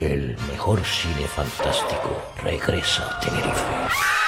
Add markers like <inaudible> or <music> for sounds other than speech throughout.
El mejor cine fantástico regresa a Tenerife.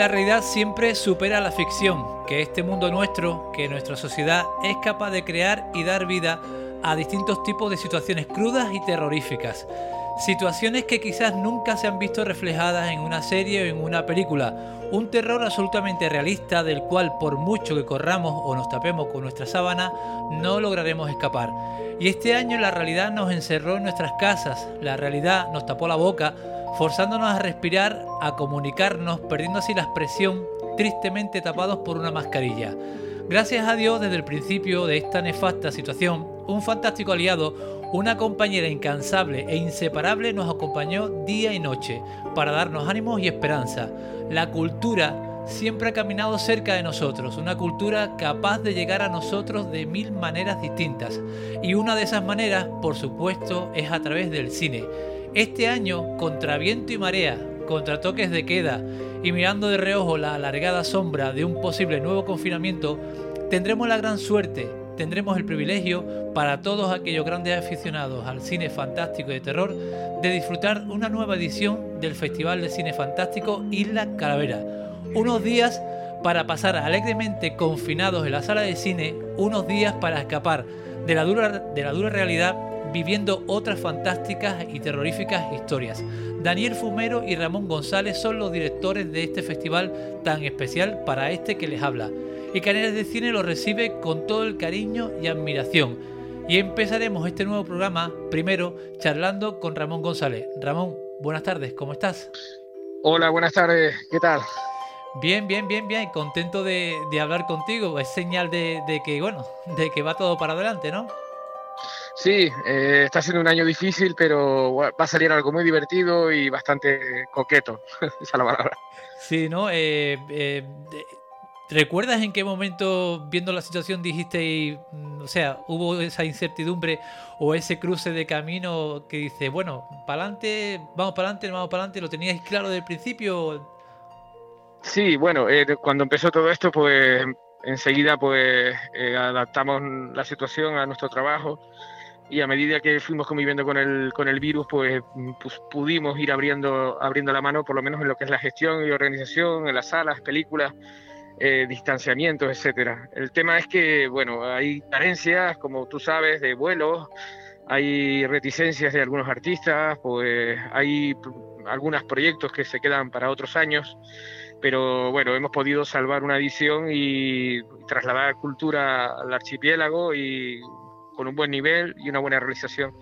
La realidad siempre supera la ficción, que este mundo nuestro, que nuestra sociedad es capaz de crear y dar vida a distintos tipos de situaciones crudas y terroríficas. Situaciones que quizás nunca se han visto reflejadas en una serie o en una película. Un terror absolutamente realista del cual por mucho que corramos o nos tapemos con nuestra sábana, no lograremos escapar. Y este año la realidad nos encerró en nuestras casas, la realidad nos tapó la boca, forzándonos a respirar, a comunicarnos, perdiendo así la expresión, tristemente tapados por una mascarilla. Gracias a Dios, desde el principio de esta nefasta situación, un fantástico aliado, una compañera incansable e inseparable nos acompañó día y noche para darnos ánimos y esperanza. La cultura siempre ha caminado cerca de nosotros, una cultura capaz de llegar a nosotros de mil maneras distintas. Y una de esas maneras, por supuesto, es a través del cine. Este año, contra viento y marea, contra toques de queda y mirando de reojo la alargada sombra de un posible nuevo confinamiento, tendremos la gran suerte, tendremos el privilegio para todos aquellos grandes aficionados al cine fantástico y de terror de disfrutar una nueva edición del Festival de Cine Fantástico Isla Calavera. Unos días para pasar alegremente confinados en la sala de cine, unos días para escapar de la dura, de la dura realidad viviendo otras fantásticas y terroríficas historias. Daniel Fumero y Ramón González son los directores de este festival tan especial para este que les habla. Y Canales de Cine lo recibe con todo el cariño y admiración. Y empezaremos este nuevo programa primero charlando con Ramón González. Ramón, buenas tardes, ¿cómo estás? Hola, buenas tardes, ¿qué tal? Bien, bien, bien, bien, contento de, hablar contigo. Es señal de, de que, bueno, de que va todo para adelante, ¿no? Sí, eh, está siendo un año difícil, pero va a salir algo muy divertido y bastante coqueto, <laughs> esa la palabra. Sí, ¿no? Eh, eh, ¿Recuerdas en qué momento, viendo la situación, dijiste, mm, o sea, hubo esa incertidumbre o ese cruce de camino que dice, bueno, para adelante, vamos para adelante, vamos para adelante, ¿lo teníais claro desde el principio? Sí, bueno, cuando empezó todo esto, pues enseguida pues adaptamos la situación a nuestro trabajo y a medida que fuimos conviviendo con el, con el virus, pues, pues, pudimos ir abriendo, abriendo la mano, por lo menos en lo que es la gestión y organización, en las salas, películas, eh, distanciamientos, etcétera. El tema es que, bueno, hay carencias, como tú sabes, de vuelos, hay reticencias de algunos artistas, pues hay algunos proyectos que se quedan para otros años, pero bueno, hemos podido salvar una edición y trasladar cultura al archipiélago y con un buen nivel y una buena realización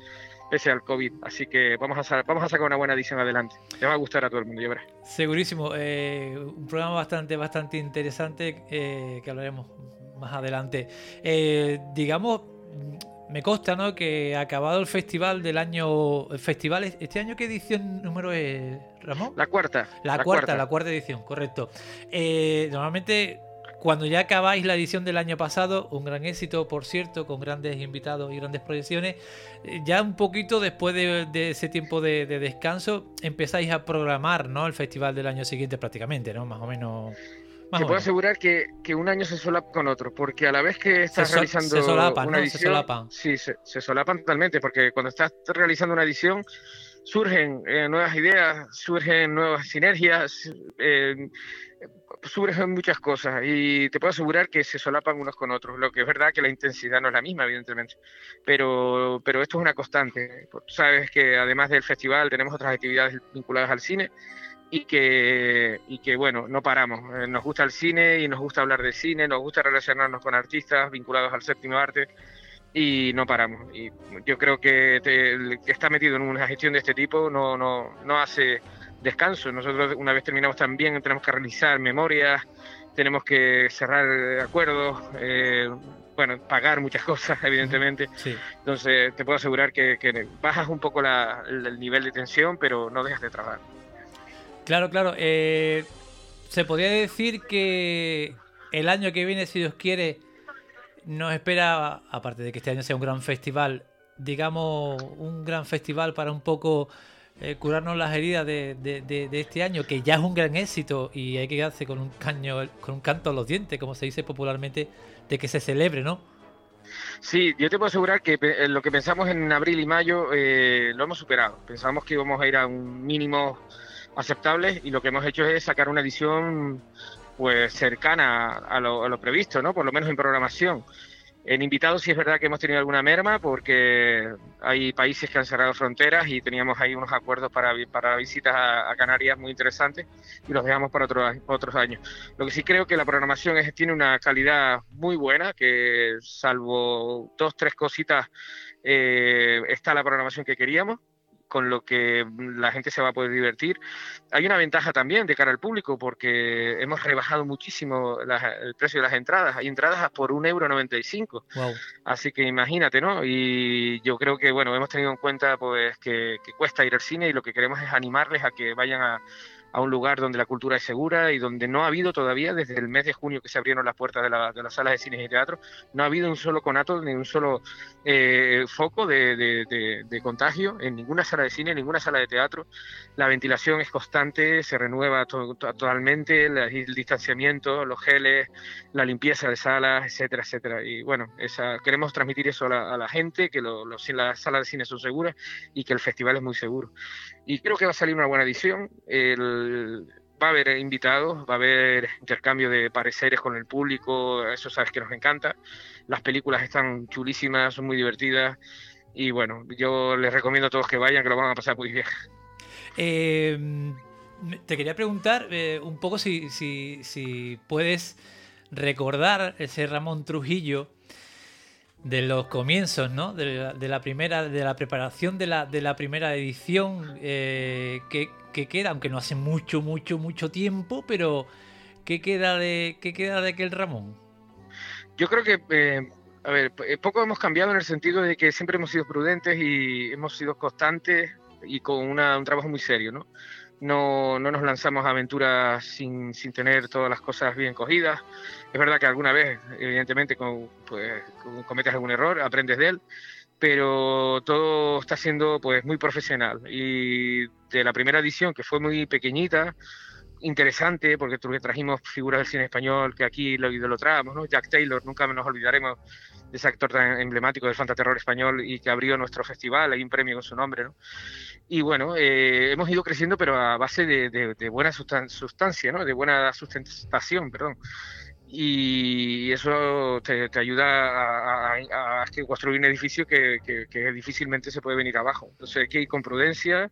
pese al COVID. Así que vamos a, vamos a sacar una buena edición adelante. Le va a gustar a todo el mundo, ya verás. Segurísimo. Eh, un programa bastante, bastante interesante eh, que hablaremos más adelante. Eh, digamos, me consta ¿no? que acabado el festival del año. El festival, ¿Este año qué edición número es, Ramón? La cuarta. La, cuarta, la cuarta edición, correcto. normalmente cuando ya acabáis la edición del año pasado, un gran éxito, por cierto, con grandes invitados y grandes proyecciones, eh, ya un poquito después de, ese tiempo de, descanso, empezáis a programar ¿no? el festival del año siguiente prácticamente, ¿no? Más o menos. Te puedo asegurar que, un año se solapa con otro, porque a la vez que estás realizando se solapan, una edición, se solapan. sí, se, solapan totalmente, porque cuando estás realizando una edición surgen eh, nuevas ideas, surgen nuevas sinergias, eh, surgen muchas cosas y te puedo asegurar que se solapan unos con otros. Lo que es verdad que la intensidad no es la misma, evidentemente, pero, pero esto es una constante. Sabes que además del festival tenemos otras actividades vinculadas al cine y que, y que bueno, no paramos. Eh, nos gusta el cine y nos gusta hablar de cine, nos gusta relacionarnos con artistas vinculados al séptimo arte y no paramos. Y yo creo que el que está metido en una gestión de este tipo no, no, no hace descanso. Nosotros una vez terminamos también tenemos que realizar memorias, tenemos que cerrar acuerdos, eh, bueno, pagar muchas <laughs> cosas, evidentemente. Entonces te puedo asegurar que, bajas un poco el nivel de tensión, pero no dejas de trabajar. Claro, claro. Eh, se podría decir que el año que viene, si Dios quiere, nos espera, aparte de que este año sea un gran festival, digamos, un gran festival para un poco eh, curarnos las heridas de, este año, que ya es un gran éxito y hay que quedarse con un caño, con un canto a los dientes, como se dice popularmente, de que se celebre, ¿no? Sí, yo te puedo asegurar que eh, lo que pensamos en abril y mayo eh, lo hemos superado. Pensamos que íbamos a ir a un mínimo aceptable y lo que hemos hecho es sacar una edición pues cercana a lo, a lo previsto, ¿no? Por lo menos en programación. En invitados sí es verdad que hemos tenido alguna merma porque hay países que han cerrado fronteras y teníamos ahí unos acuerdos para, para visitas a, Canarias muy interesantes y los dejamos para otros años. Lo que sí creo que la programación es, tiene una calidad muy buena, que salvo dos, tres cositas, eh, está la programación que queríamos con lo que la gente se va a poder divertir. Hay una ventaja también de cara al público porque hemos rebajado muchísimo el precio de las entradas. Hay entradas por un euro. Wow. Así que imagínate, ¿no? Y yo creo que, bueno, hemos tenido en cuenta pues que cuesta ir al cine y lo que queremos es animarles a que vayan a, a un lugar donde la cultura es segura y donde no ha habido todavía, desde el mes de junio que se abrieron las puertas de, la, de las salas de cine y teatro, no ha habido un solo conato ni un solo eh, foco de, de, contagio en ninguna sala de cine, en ninguna sala de teatro. La ventilación es constante, se renueva totalmente, el distanciamiento, los geles, la limpieza de salas, etcétera, etcétera. Y bueno, esa, queremos transmitir eso a la, gente, que lo, las salas de cine son seguras y que el festival es muy seguro. Y creo que va a salir una buena edición. El, va a haber invitados, va a haber intercambio de pareceres con el público, eso sabes que nos encanta. Las películas están chulísimas, son muy divertidas y bueno, yo les recomiendo a todos que vayan, que lo van a pasar muy bien. Em, te quería preguntar eh, un poco si, si, si puedes recordar ese Ramón Trujillo de los comienzos, ¿no? De la, primera, de la preparación de la, de la primera edición eh, que, queda, aunque no hace mucho, mucho, mucho tiempo, pero ¿qué queda de, qué queda de aquel Ramón? Yo creo que, eh, a ver, eh, poco hemos cambiado en el sentido de que siempre hemos sido prudentes y hemos sido constantes y con un trabajo muy serio, ¿no? No, no nos lanzamos a aventuras sin, sin, tener todas las cosas bien cogidas. Es verdad que alguna vez, evidentemente, pues, cometes algún error, aprendes de él, pero todo está siendo pues muy profesional. Y de la primera edición, que fue muy pequeñita, interesante, porque trajimos figuras del cine español que aquí lo idolatramos. Jack Taylor, nunca nos olvidaremos de ese actor tan emblemático del fantaterror español y que abrió nuestro festival, hay un premio con su nombre, ¿no? Y bueno, eh, hemos ido creciendo, pero a base de, buena sustancia, ¿no? De buena sustentación, perdón. Y eso te, ayuda a, construir un edificio que, difícilmente se puede venir abajo. Entonces hay que ir con prudencia,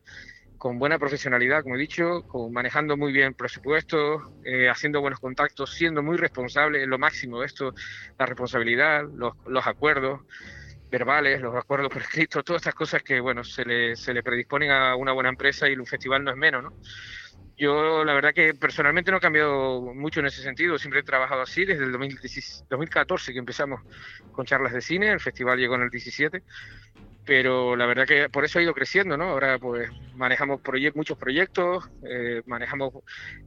con buena profesionalidad, como he dicho, con, manejando muy bien presupuestos, eh, haciendo buenos contactos, siendo muy responsable, en lo máximo esto, la responsabilidad, los, los acuerdos verbales, los acuerdos por escrito, todas estas cosas que, bueno, se le, se le predisponen a una buena empresa y un festival no es menos, ¿no? Yo la verdad que personalmente no he cambiado mucho en ese sentido, siempre he trabajado así desde el 2014 que empezamos con charlas de cine, el festival llegó en el 17 pero la verdad que por eso ha ido creciendo, ¿no? Ahora pues manejamos muchos proyectos, eh, manejamos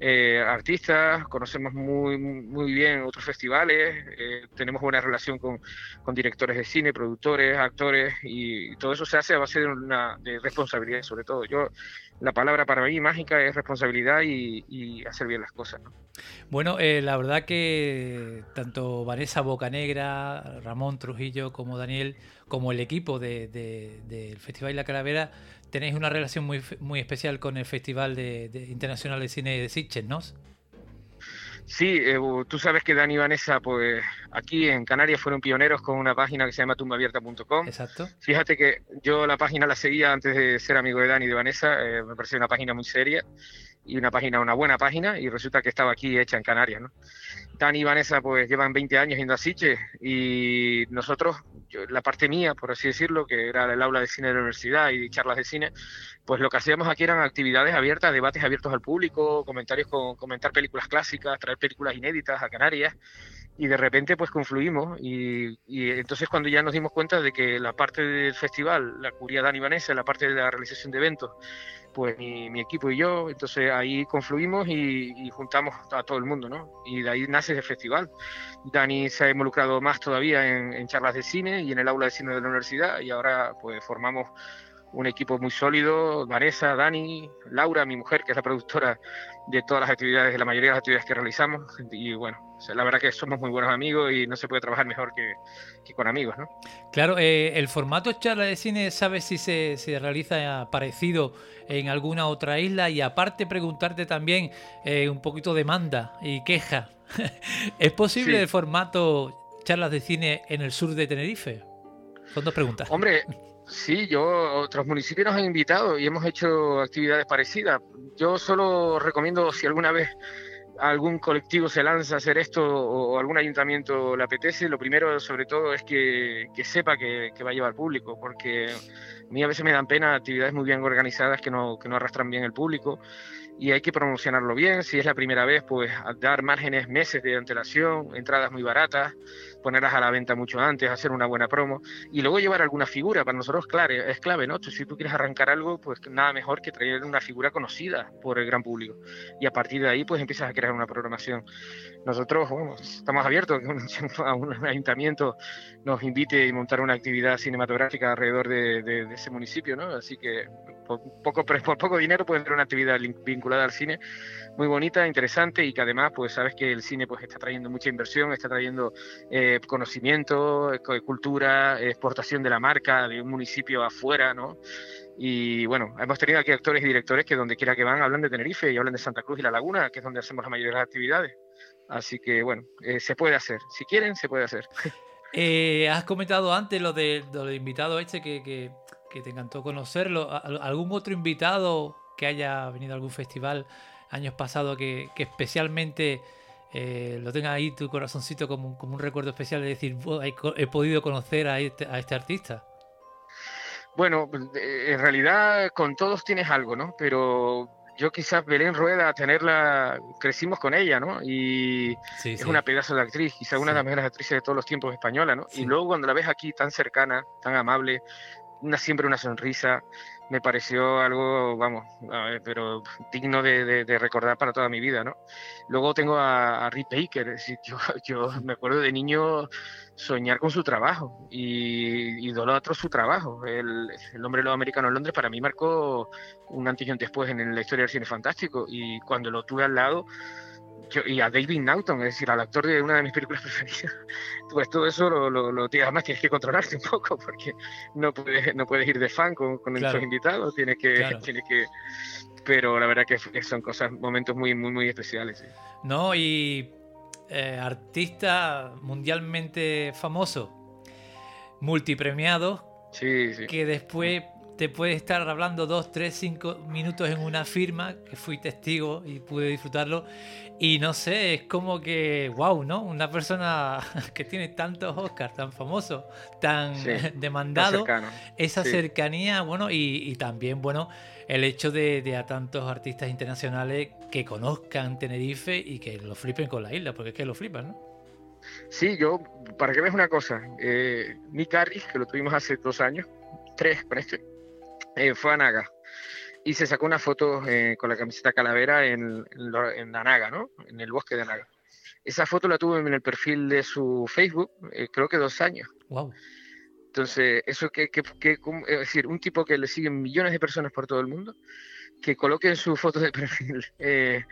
eh, artistas, conocemos muy, muy bien otros festivales, eh, tenemos buena relación con, con, directores de cine, productores, actores y todo eso se hace a base de una de responsabilidad sobre todo. Yo la palabra para mí mágica es responsabilidad y, hacer bien las cosas. ¿no? Bueno, eh, la verdad que tanto Vanessa Bocanegra, Ramón Trujillo como Daniel, como el equipo del de, Festival La Calavera, tenéis una relación muy, muy especial con el Festival de, Internacional de Cine de Sitges, ¿no? Sí, eh, tú sabes que Dani y Vanessa, pues aquí en Canarias fueron pioneros con una página que se llama tumbabierta.com. Exacto. Fíjate que yo la página la seguía antes de ser amigo de Dani y de Vanessa, eh, me pareció una página muy seria y una página, una buena página, y resulta que estaba aquí hecha en Canarias, ¿no? Dani y Vanessa pues llevan 20 años yendo a Siche y nosotros, la parte mía, por así decirlo, que era el aula de cine de la universidad y charlas de cine, pues lo que hacíamos aquí eran actividades abiertas, debates abiertos al público, comentarios con comentar películas clásicas, traer películas inéditas a Canarias y de repente pues confluimos y, entonces cuando ya nos dimos cuenta de que la parte del festival la cubría Dani Vanessa, la parte de la realización de eventos, pues mi, equipo y yo, entonces ahí confluimos y, juntamos a todo el mundo, ¿no? Y de ahí nace el festival. Dani se ha involucrado más todavía en, en charlas de cine y en el aula de cine de la universidad y ahora pues formamos un equipo muy sólido, Vanessa, Dani, Laura, mi mujer, que es la productora de todas las actividades, de la mayoría de las actividades que realizamos. Y bueno, la verdad que somos muy buenos amigos y no se puede trabajar mejor que, con amigos, ¿no? Claro, eh, el formato charla de cine, ¿sabes si se, realiza parecido en alguna otra isla? Y aparte preguntarte también eh, un poquito demanda y queja. <laughs> ¿Es posible el formato charlas de cine en el sur de Tenerife? Son dos preguntas. Hombre, Sí, yo, otros municipios nos han invitado y hemos hecho actividades parecidas. Yo solo recomiendo si alguna vez algún colectivo se lanza a hacer esto o algún ayuntamiento le apetece, lo primero sobre todo es que, sepa que, va a llevar público, porque a mí a veces me dan pena actividades muy bien organizadas que no, que no arrastran bien el público y hay que promocionarlo bien. Si es la primera vez, pues dar márgenes meses de antelación, entradas muy baratas, ponerlas a la venta mucho antes, hacer una buena promo y luego llevar alguna figura. Para nosotros claro, es clave, ¿no? Si tú quieres arrancar algo, pues nada mejor que traer una figura conocida por el gran público. Y a partir de ahí, pues empiezas a crear una programación. Nosotros, bueno, estamos abiertos <laughs> a un ayuntamiento nos invite y montar una actividad cinematográfica alrededor de, ese municipio, ¿no? Así que por poco, <laughs> por poco dinero pueden tener una actividad vinculada al cine muy bonita, interesante y que además, pues sabes que el cine pues está trayendo mucha inversión, está trayendo eh, conocimiento, eh, cultura, exportación de la marca de un municipio afuera, ¿no? Y bueno, hemos tenido aquí actores y directores que donde quiera que van hablan de Tenerife y hablan de Santa Cruz y La Laguna, que es donde hacemos la mayoría de las actividades. Así que bueno, eh, se puede hacer. Si quieren, se puede hacer. <laughs> has comentado antes lo de, lo invitado este que, que, que, te encantó conocerlo. ¿Algún otro invitado que haya venido a algún festival años pasados que, especialmente eh, lo tenga ahí tu corazoncito como, como, un recuerdo especial de decir, he, podido conocer a este, a este artista? Bueno, en realidad con todos tienes algo, ¿no? Pero yo quizás Belén Rueda, tenerla, crecimos con ella, ¿no? Y es una pedazo de actriz, quizás una de las mejores actrices de todos los tiempos española, ¿no? Y luego cuando la ves aquí tan cercana, tan amable, una, siempre una sonrisa, me pareció algo, vamos, pero digno de, recordar para toda mi vida, ¿no? Luego tengo a, a Rick Baker, <laughs> yo, yo me acuerdo de niño soñar con su trabajo y idolatro su trabajo. El, el hombre lo americano en Londres para mí marcó un antes y después en la historia del cine fantástico y cuando lo tuve al lado y a David Naughton, es decir, al actor de una de mis películas <laughs> preferidas, pues todo eso lo, lo, además tienes que controlarte un poco porque no puedes, no puedes ir de fan con, con invitados, tienes que, <laughs> tienes que, pero la verdad que son cosas, momentos muy, muy, muy especiales. No, y eh, artista mundialmente famoso, multipremiado, sí, sí. que después te puede estar hablando dos, tres, cinco minutos en una firma, que fui testigo y pude disfrutarlo. Y no sé, es como que, wow, ¿no? Una persona <laughs> que tiene tantos Oscars, tan famoso, tan <laughs> demandado, esa cercanía, bueno, y, también, bueno, el hecho de, a tantos artistas internacionales que conozcan Tenerife y que lo flipen con la isla, porque es que lo flipan, ¿no? Sí, yo, para que veas una cosa, eh, Nick Harris, que lo tuvimos hace dos años, tres con este, eh, fue a Naga y se sacó una foto eh, con la camiseta calavera en, en, la Naga, ¿no? En el bosque de Naga. Esa foto la tuve en el perfil de su Facebook, eh, creo que dos años. Wow. Entonces, eso que, que, que, es decir, un tipo que le siguen millones de personas por todo el mundo, que coloque en su foto de perfil <laughs> eh,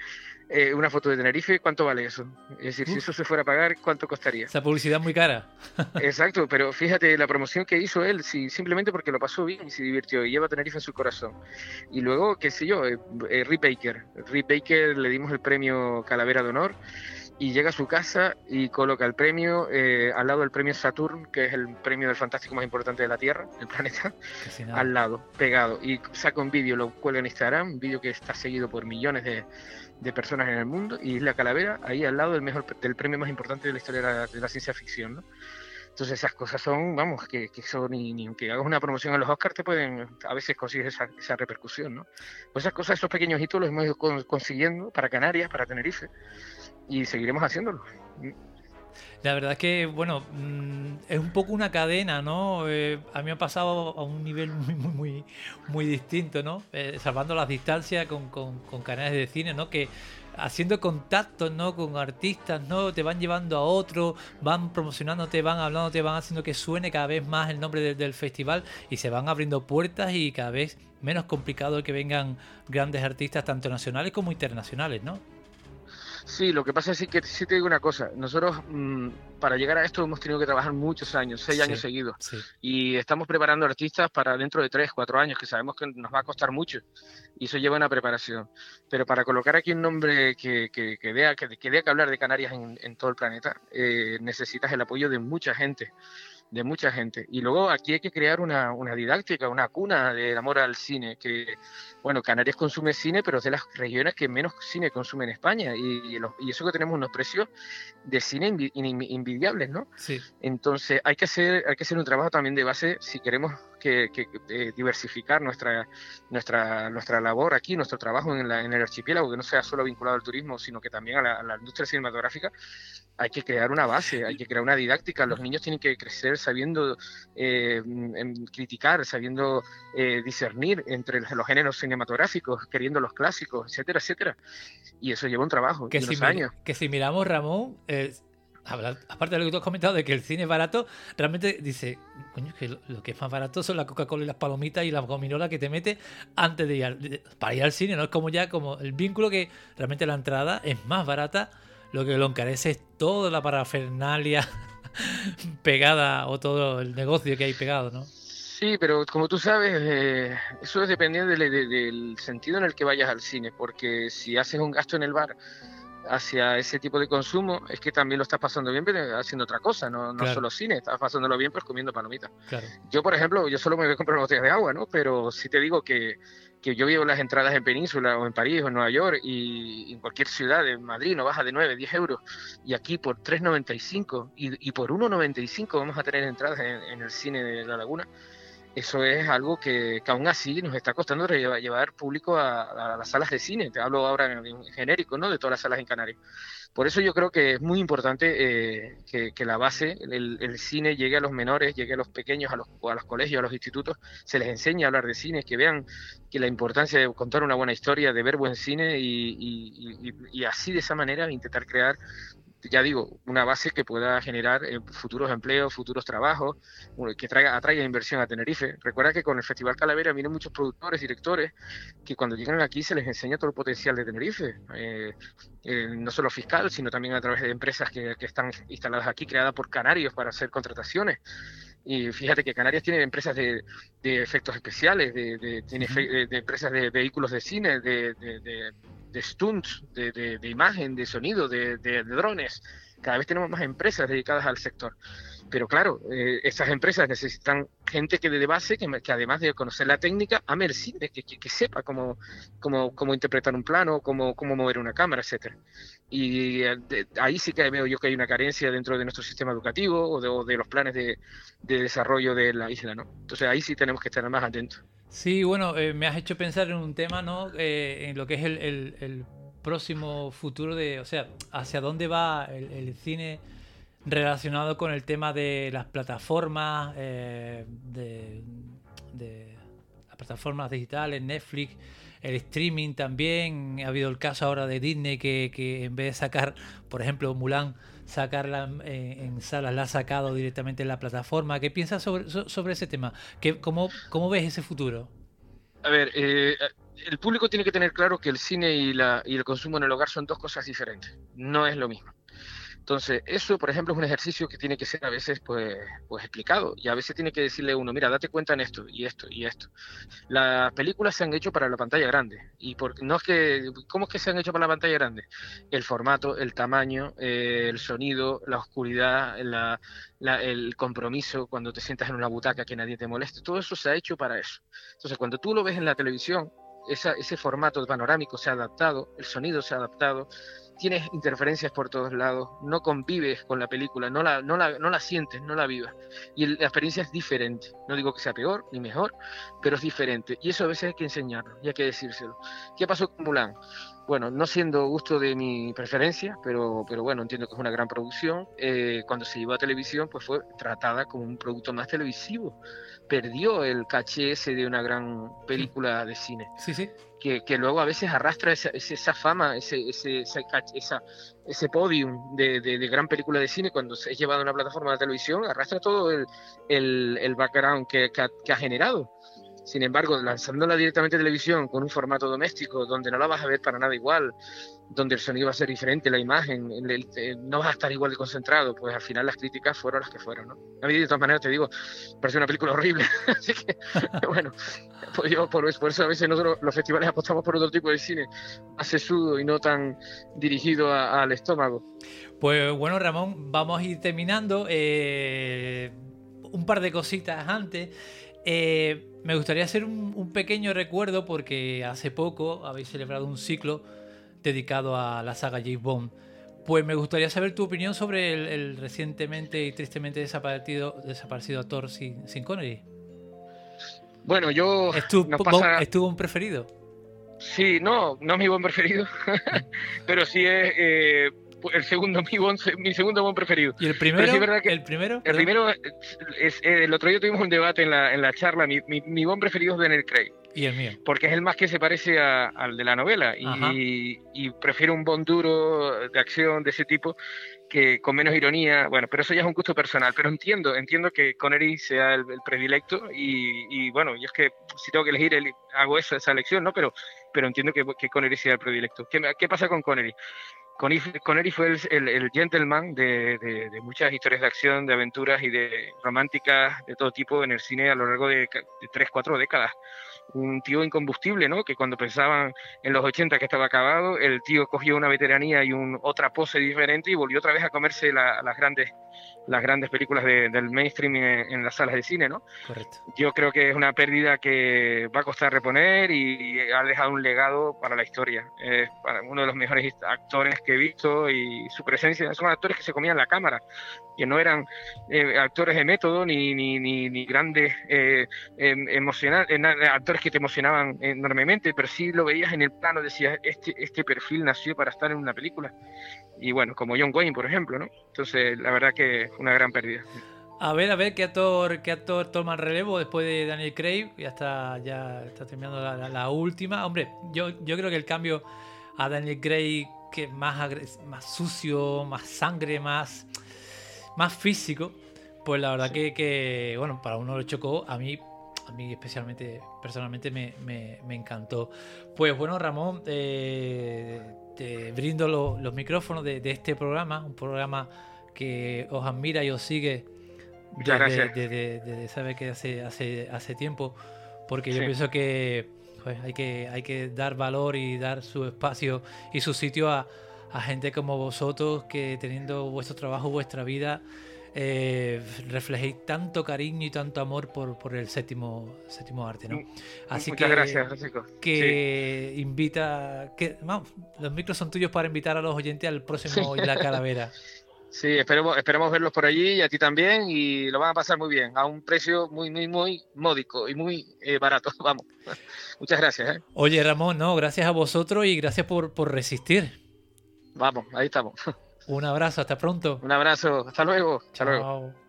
eh, una foto de Tenerife, ¿cuánto vale eso? Es decir, si eso se fuera a pagar, ¿cuánto costaría? Esa publicidad muy cara. <laughs> Exacto, pero fíjate la promoción que hizo él, si, simplemente porque lo pasó bien y se divirtió y lleva Tenerife en su corazón. Y luego, qué sé yo, eh, eh Rip Baker. Rip Baker le dimos el premio Calavera de Honor y llega a su casa y coloca el premio eh, al lado del premio Saturn, que es el premio del fantástico más importante de la Tierra, el planeta, al lado, pegado. Y saca un vídeo, lo cuelga en Instagram, un vídeo que está seguido por millones de, de, personas en el mundo, y es la calavera ahí al lado del, mejor, del premio más importante de la historia de la, ciencia ficción. ¿no? Entonces esas cosas son, vamos, que, que son, ni, ni aunque hagas una promoción a los Oscars te pueden, a veces consigues esa, esa repercusión, ¿no? Pues esas cosas, esos pequeños hitos los hemos ido consiguiendo para Canarias, para Tenerife, y seguiremos haciéndolo. La verdad es que, bueno, mm, es un poco una cadena, ¿no? Eh, a mí me ha pasado a un nivel muy, muy, muy, muy distinto, ¿no? Eh, salvando las distancias con, con, canales de cine, ¿no? Que haciendo contactos, ¿no? Con artistas, ¿no? Te van llevando a otro, van promocionándote, van hablándote, van haciendo que suene cada vez más el nombre del festival y se van abriendo puertas y cada vez menos complicado que vengan grandes artistas, tanto nacionales como internacionales, ¿no? Sí, lo que pasa es que sí te digo una cosa. Nosotros mm, para llegar a esto hemos tenido que trabajar muchos años, seis años seguidos. Y estamos preparando artistas para dentro de tres, cuatro años, que sabemos que nos va a costar mucho. Y eso lleva una preparación. Pero para colocar aquí un nombre que, que, que dé que, que, que hablar de Canarias en, en todo el planeta, eh, necesitas el apoyo de mucha gente de mucha gente. Y luego aquí hay que crear una, una, didáctica, una cuna del amor al cine, que, bueno, Canarias consume cine, pero es de las regiones que menos cine consume en España. Y, y eso que tenemos unos precios de cine invidiables, ¿no? Sí. Entonces hay que, hacer, hay que hacer un trabajo también de base si queremos que, que eh, diversificar nuestra, nuestra, nuestra labor aquí, nuestro trabajo en, la, en, el archipiélago, que no sea solo vinculado al turismo, sino que también a la, a la industria cinematográfica, hay que crear una base, hay que crear una didáctica. Los niños tienen que crecer sabiendo eh, criticar, sabiendo eh, discernir entre los géneros cinematográficos, queriendo los clásicos, etcétera, etcétera. Y eso lleva un trabajo, que y si unos años. Que si miramos, Ramón, eh, aparte de lo que tú has comentado de que el cine es barato, realmente dice, coño, que lo, que es más barato son la Coca-Cola y las palomitas y la gominola que te mete antes de ir al, para ir al cine, ¿no? Es como ya como el vínculo que realmente la entrada es más barata lo que lo encarece es toda la parafernalia <laughs> pegada o todo el negocio que hay pegado, ¿no? Sí, pero como tú sabes, eh, eso es dependiendo de, de, del sentido en el que vayas al cine, porque si haces un gasto en el bar hacia ese tipo de consumo, es que también lo estás pasando bien pero haciendo otra cosa, no, no claro. solo cine, estás pasándolo bien pues comiendo palomitas. Claro. Yo, por ejemplo, yo solo me voy a comprar botellas de agua, ¿no? Pero si te digo que, que yo veo las entradas en Península o en París o en Nueva York y, en cualquier ciudad, en Madrid no baja de 9, 10 euros y aquí por 3,95 y, y por 1,95 vamos a tener entradas en, en el cine de La Laguna eso es algo que, que, aún así nos está costando llevar, público a, las salas de cine. Te hablo ahora en, en, genérico, ¿no? De todas las salas en Canarias. Por eso yo creo que es muy importante eh, que, la base, el, cine llegue a los menores, llegue a los pequeños, a los, a los colegios, a los institutos, se les enseñe a hablar de cine, que vean que la importancia de contar una buena historia, de ver buen cine y, y, y así de esa manera intentar crear ya digo, una base que pueda generar eh, futuros empleos, futuros trabajos, que traiga, atraiga inversión a Tenerife. Recuerda que con el Festival Calavera vienen muchos productores, directores, que cuando llegan aquí se les enseña todo el potencial de Tenerife, eh, eh, no solo fiscal, sino también a través de empresas que, que están instaladas aquí, creadas por canarios para hacer contrataciones. Y fíjate que Canarias tiene empresas de, de efectos especiales, de, de tiene -huh. de, empresas de vehículos de cine, de, de stunts, de, imagen, de sonido, de, de, drones. Cada vez tenemos más empresas dedicadas al sector. Pero claro, eh, esas empresas necesitan gente que de base, que, que, además de conocer la técnica, ame el cine, que, que, que sepa cómo, cómo, cómo, interpretar un plano, cómo, cómo mover una cámara, etc. Y eh, ahí sí que veo yo que hay una carencia dentro de nuestro sistema educativo o de, o de los planes de, de, desarrollo de la isla, ¿no? Entonces ahí sí tenemos que estar más atentos. Sí, bueno, eh, me has hecho pensar en un tema, ¿no? Eh, en lo que es el, próximo futuro de, o sea, hacia dónde va el, cine relacionado con el tema de las plataformas, de las plataformas digitales, Netflix, el streaming también. Ha habido el caso ahora de Disney que, en vez de sacar, por ejemplo, Mulan, sacarla en, en salas, la ha sacado directamente en la plataforma. ¿Qué piensas sobre, sobre ese tema? ¿Qué, cómo, ¿Cómo ves ese futuro? A ver, eh, el público tiene que tener claro que el cine y, la, y el consumo en el hogar son dos cosas diferentes. No es lo mismo. Entonces, eso, por ejemplo, es un ejercicio que tiene que ser a veces pues, pues explicado y a veces tiene que decirle uno, mira, date cuenta en esto y esto y esto. Las películas se han hecho para la pantalla grande y por, no es que, ¿cómo es que se han hecho para la pantalla grande? El formato, el tamaño, eh, el sonido, la oscuridad, la, la, el compromiso cuando te sientas en una butaca que nadie te moleste, todo eso se ha hecho para eso. Entonces, cuando tú lo ves en la televisión, esa, ese formato panorámico se ha adaptado, el sonido se ha adaptado, tienes interferencias por todos lados, no convives con la película, no la, no la, no la sientes, no la vivas. Y la experiencia es diferente. No digo que sea peor ni mejor, pero es diferente. Y eso a veces hay que enseñarlo y hay que decírselo. ¿Qué pasó con Mulan? Bueno, no siendo gusto de mi preferencia, pero, pero bueno, entiendo que es una gran producción. Eh, cuando se llevó a televisión, pues fue tratada como un producto más televisivo. Perdió el caché ese de una gran película de cine. Sí, sí que, que, luego a veces arrastra esa, esa fama, ese, ese, esa, ese podium de, de, de, gran película de cine cuando se es llevado a una plataforma de televisión, arrastra todo el, el, el background que, que, ha, que, ha, generado. Sin embargo, lanzándola directamente a televisión con un formato doméstico donde no la vas a ver para nada igual, donde el sonido va a ser diferente, la imagen, el, el, el, no vas a estar igual de concentrado, pues al final las críticas fueron las que fueron, ¿no? A mí de todas maneras te digo, parece una película horrible, <laughs> así <laughs> que bueno, pues yo por, por, eso a veces nosotros los festivales apostamos por otro tipo de cine, más sesudo y no tan dirigido a, al estómago. Pues bueno, Ramón, vamos a ir terminando. Eh, un par de cositas antes. Eh, me gustaría hacer un, un, pequeño recuerdo porque hace poco habéis celebrado un ciclo dedicado a la saga James Bond. Pues me gustaría saber tu opinión sobre el, el recientemente y tristemente desaparecido, desaparecido actor sin, sin Connery. Bueno, yo. ¿Es tu, pasa... ¿Es tu Bond preferido? Sí, no, no es mi Bond preferido, <laughs> pero sí es. Eh, el segundo <laughs> mi, bon, mi segundo bon preferido. ¿Y el primero? Sí es que ¿El primero? El primero es, es, el otro día tuvimos un debate en la, en la charla. Mi, mi, mi bon preferido es Daniel Craig. Y el mío. Porque es el más que se parece a, al de la novela. Y, y, prefiero un Bond duro de acción de ese tipo que con menos ironía. Bueno, pero eso ya es un gusto personal. Pero entiendo, entiendo que Connery sea el, el predilecto. Y, y, bueno, yo es que si tengo que elegir, el, hago eso, esa elección, ¿no? Pero, pero entiendo que, que Connery sea el predilecto. ¿Qué, ¿Qué pasa con Connery? Connery fue el, el, el gentleman de, de, de, muchas historias de acción, de aventuras y de románticas de todo tipo en el cine a lo largo de, de tres, cuatro décadas. Un tío incombustible, ¿no? Que cuando pensaban en los 80 que estaba acabado, el tío cogió una veteranía y un, otra pose diferente y volvió otra vez a comerse la, las grandes las grandes películas de, del mainstream en, en, las salas de cine, ¿no? Correcto. Yo creo que es una pérdida que va a costar reponer y, y ha dejado un legado para la historia. Es para uno de los mejores actores que he visto y su presencia son actores que se comían la cámara, que no eran eh, actores de método ni, ni, ni, ni grandes eh, emocional, eh, actores que te emocionaban enormemente, pero sí lo veías en el plano, decías, este, este perfil nació para estar en una película. Y bueno, como John Wayne, por ejemplo, ¿no? Entonces, la verdad que una gran pérdida. A ver, a ver qué actor, qué actor toma el relevo después de Daniel Craig. Ya está, ya está terminando la, la, la última. Hombre, yo, yo creo que el cambio a Daniel Craig que más, más sucio, más sangre, más, más físico, pues la verdad sí. que, que, bueno, para uno lo chocó, a mí, a mí especialmente, personalmente me, me, me encantó. Pues bueno, Ramón, eh, te brindo lo, los micrófonos de, de, este programa, un programa que os admira y os sigue desde, desde, desde, sabe que hace, hace, hace tiempo, porque sí. yo pienso que pues hay que, hay que dar valor y dar su espacio y su sitio a, a gente como vosotros que teniendo vuestro trabajo, vuestra vida, eh, reflejéis tanto cariño y tanto amor por, por el séptimo, séptimo arte, ¿no? Así Muchas que, gracias, Francisco. Que sí. invita, que vamos, los micros son tuyos para invitar a los oyentes al próximo sí. La Calavera. <laughs> Sí, esperemos, esperemos verlos por allí y a ti también y lo van a pasar muy bien, a un precio muy, muy, muy módico y muy eh, barato, <laughs> vamos. Muchas gracias. ¿eh? Oye, Ramón, no, gracias a vosotros y gracias por, por resistir. Vamos, ahí estamos. Un abrazo, hasta pronto. Un abrazo, hasta luego. Hasta Chao. luego.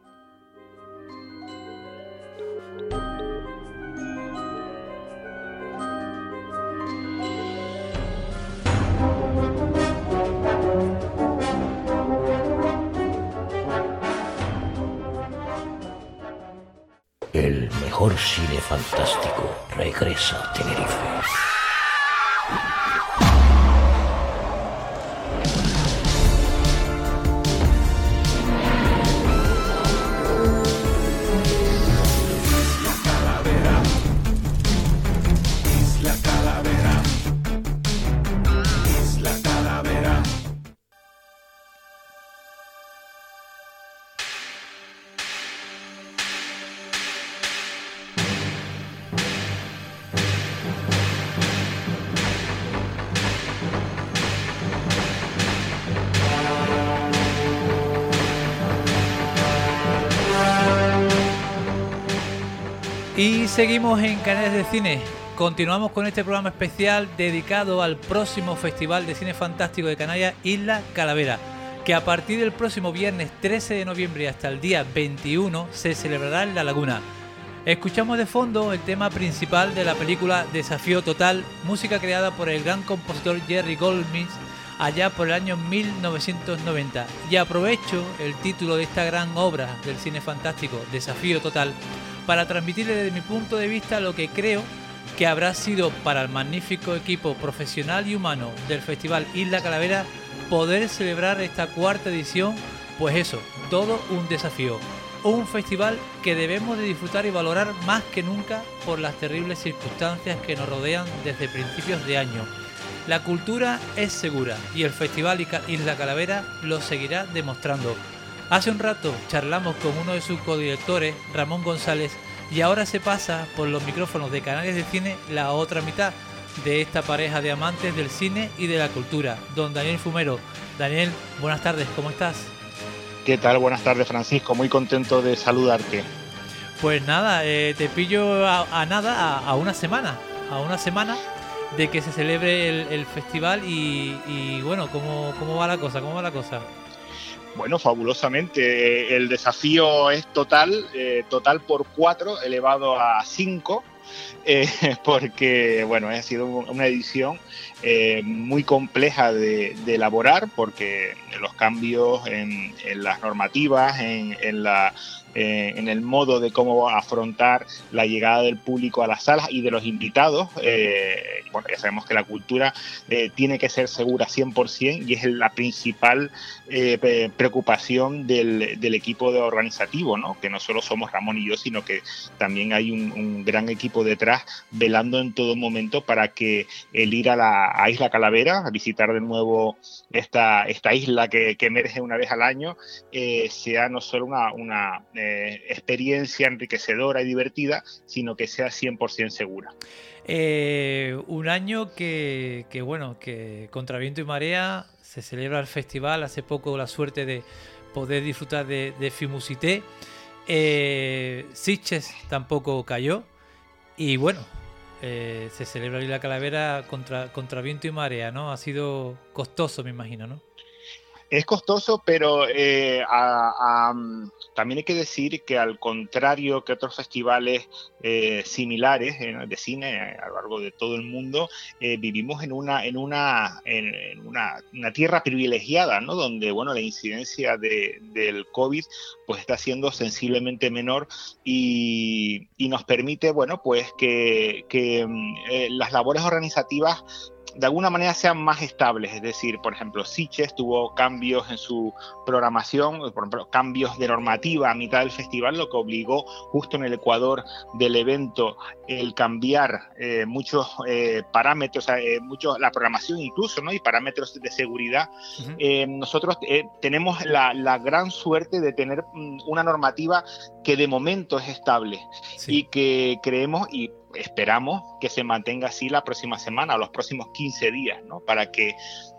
Mejor cine fantástico regresa a Tenerife. Y seguimos en Canales de Cine. Continuamos con este programa especial dedicado al próximo Festival de Cine Fantástico de Canarias, Isla Calavera, que a partir del próximo viernes 13 de noviembre hasta el día 21 se celebrará en La Laguna. Escuchamos de fondo el tema principal de la película Desafío Total, música creada por el gran compositor Jerry Goldsmith allá por el año 1990. Y aprovecho el título de esta gran obra del cine fantástico, Desafío Total, para transmitirle desde mi punto de vista lo que creo que habrá sido para el magnífico equipo profesional y humano del Festival Isla Calavera poder celebrar esta cuarta edición, pues eso, todo un desafío. Un festival que debemos de disfrutar y valorar más que nunca por las terribles circunstancias que nos rodean desde principios de año. La cultura es segura y el Festival Isla Calavera lo seguirá demostrando. Hace un rato charlamos con uno de sus codirectores, Ramón González, y ahora se pasa por los micrófonos de canales de cine la otra mitad de esta pareja de amantes del cine y de la cultura, don Daniel Fumero. Daniel, buenas tardes, ¿cómo estás? ¿Qué tal? Buenas tardes, Francisco. Muy contento de saludarte. Pues nada, eh, te pillo a, nada, a, una semana, a una semana de que se celebre el, festival y, bueno, ¿cómo, ¿cómo va la cosa? ¿Cómo va la cosa? Bueno, fabulosamente. El desafío es total, eh, total por cuatro, elevado a cinco, eh, <laughs> porque, bueno, ha sido una edición eh, muy compleja de, elaborar, porque los cambios en, las normativas, en la eh, en el modo de cómo afrontar la llegada del público a las salas y de los invitados. Eh, bueno, ya sabemos que la cultura eh, tiene que ser segura 100% y es la principal preocupación del, equipo de organizativo, ¿no? que no solo somos Ramón y yo, sino que también hay un, gran equipo detrás velando en todo momento para que el ir a la Isla Calavera, a visitar de nuevo esta, esta isla que, emerge una vez al año, sea no solo una, una eh, experiencia enriquecedora y divertida, sino que sea 100% segura. Eh, un año que, bueno, que contra viento y marea se celebra el festival. Hace poco la suerte de poder disfrutar de, de Fimusité. Eh, tampoco cayó. Y bueno, se celebra la calavera contra, contra viento y marea, ¿no? Ha sido costoso, me imagino, ¿no? Es costoso, pero eh, mm, también hay que decir que al contrario que otros festivales eh, similares eh, de cine a lo largo de todo el mundo, vivimos en una, en una, en una, tierra privilegiada, ¿no? Donde bueno, la incidencia de, del COVID pues está siendo sensiblemente menor y, nos permite bueno, pues que, que mm, las labores organizativas de alguna manera sean más estables. Es decir, por ejemplo, Siches tuvo cambios en su programación, por ejemplo, cambios de normativa a mitad del festival, lo que obligó justo en el Ecuador del evento el cambiar eh, muchos eh, parámetros, eh, mucho, la programación incluso, ¿no? Y parámetros de seguridad. nosotros tenemos la, gran suerte de tener mm, una normativa que de momento es estable y que creemos y esperamos que se mantenga así la próxima semana los próximos 15 días, ¿no? Para que,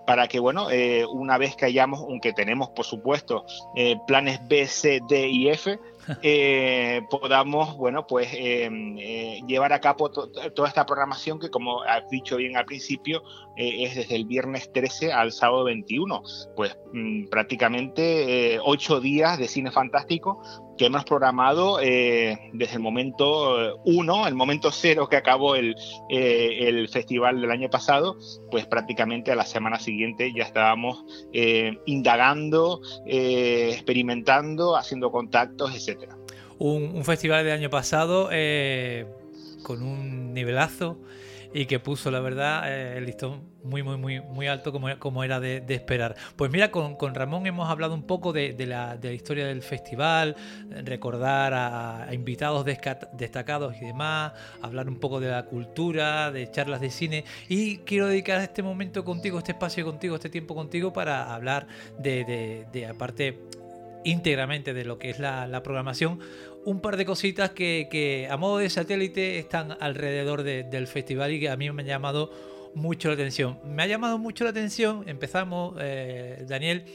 para que bueno, eh, una vez que hayamos, aunque tenemos, por supuesto, eh, planes B, C, D y F, eh, podamos, bueno, pues llevar a cabo toda esta programación que, como has dicho bien al principio, es desde el viernes 13 al sábado 21. Pues mm, prácticamente ocho días de cine fantástico que hemos programado eh, desde el momento uno, el momento cero que acabó el, eh, el, festival del año pasado, pues prácticamente a la semana siguiente ya estábamos eh, indagando, experimentando, haciendo contactos, etcétera. Un, festival del año pasado eh, con un nivelazo y que puso, la verdad, eh, el listón muy, muy, muy, muy alto como, como era de, esperar. Pues mira, con, Ramón hemos hablado un poco de, la, historia del festival, recordar a, invitados destacados y demás, hablar un poco de la cultura, de charlas de cine y quiero dedicar este momento contigo, este espacio contigo, este tiempo contigo para hablar de, de aparte íntegramente de lo que es la, programación, un par de cositas que, a modo de satélite están alrededor del festival y que a mí me han llamado mucho la atención. Me ha llamado mucho la atención, empezamos, eh, Daniel,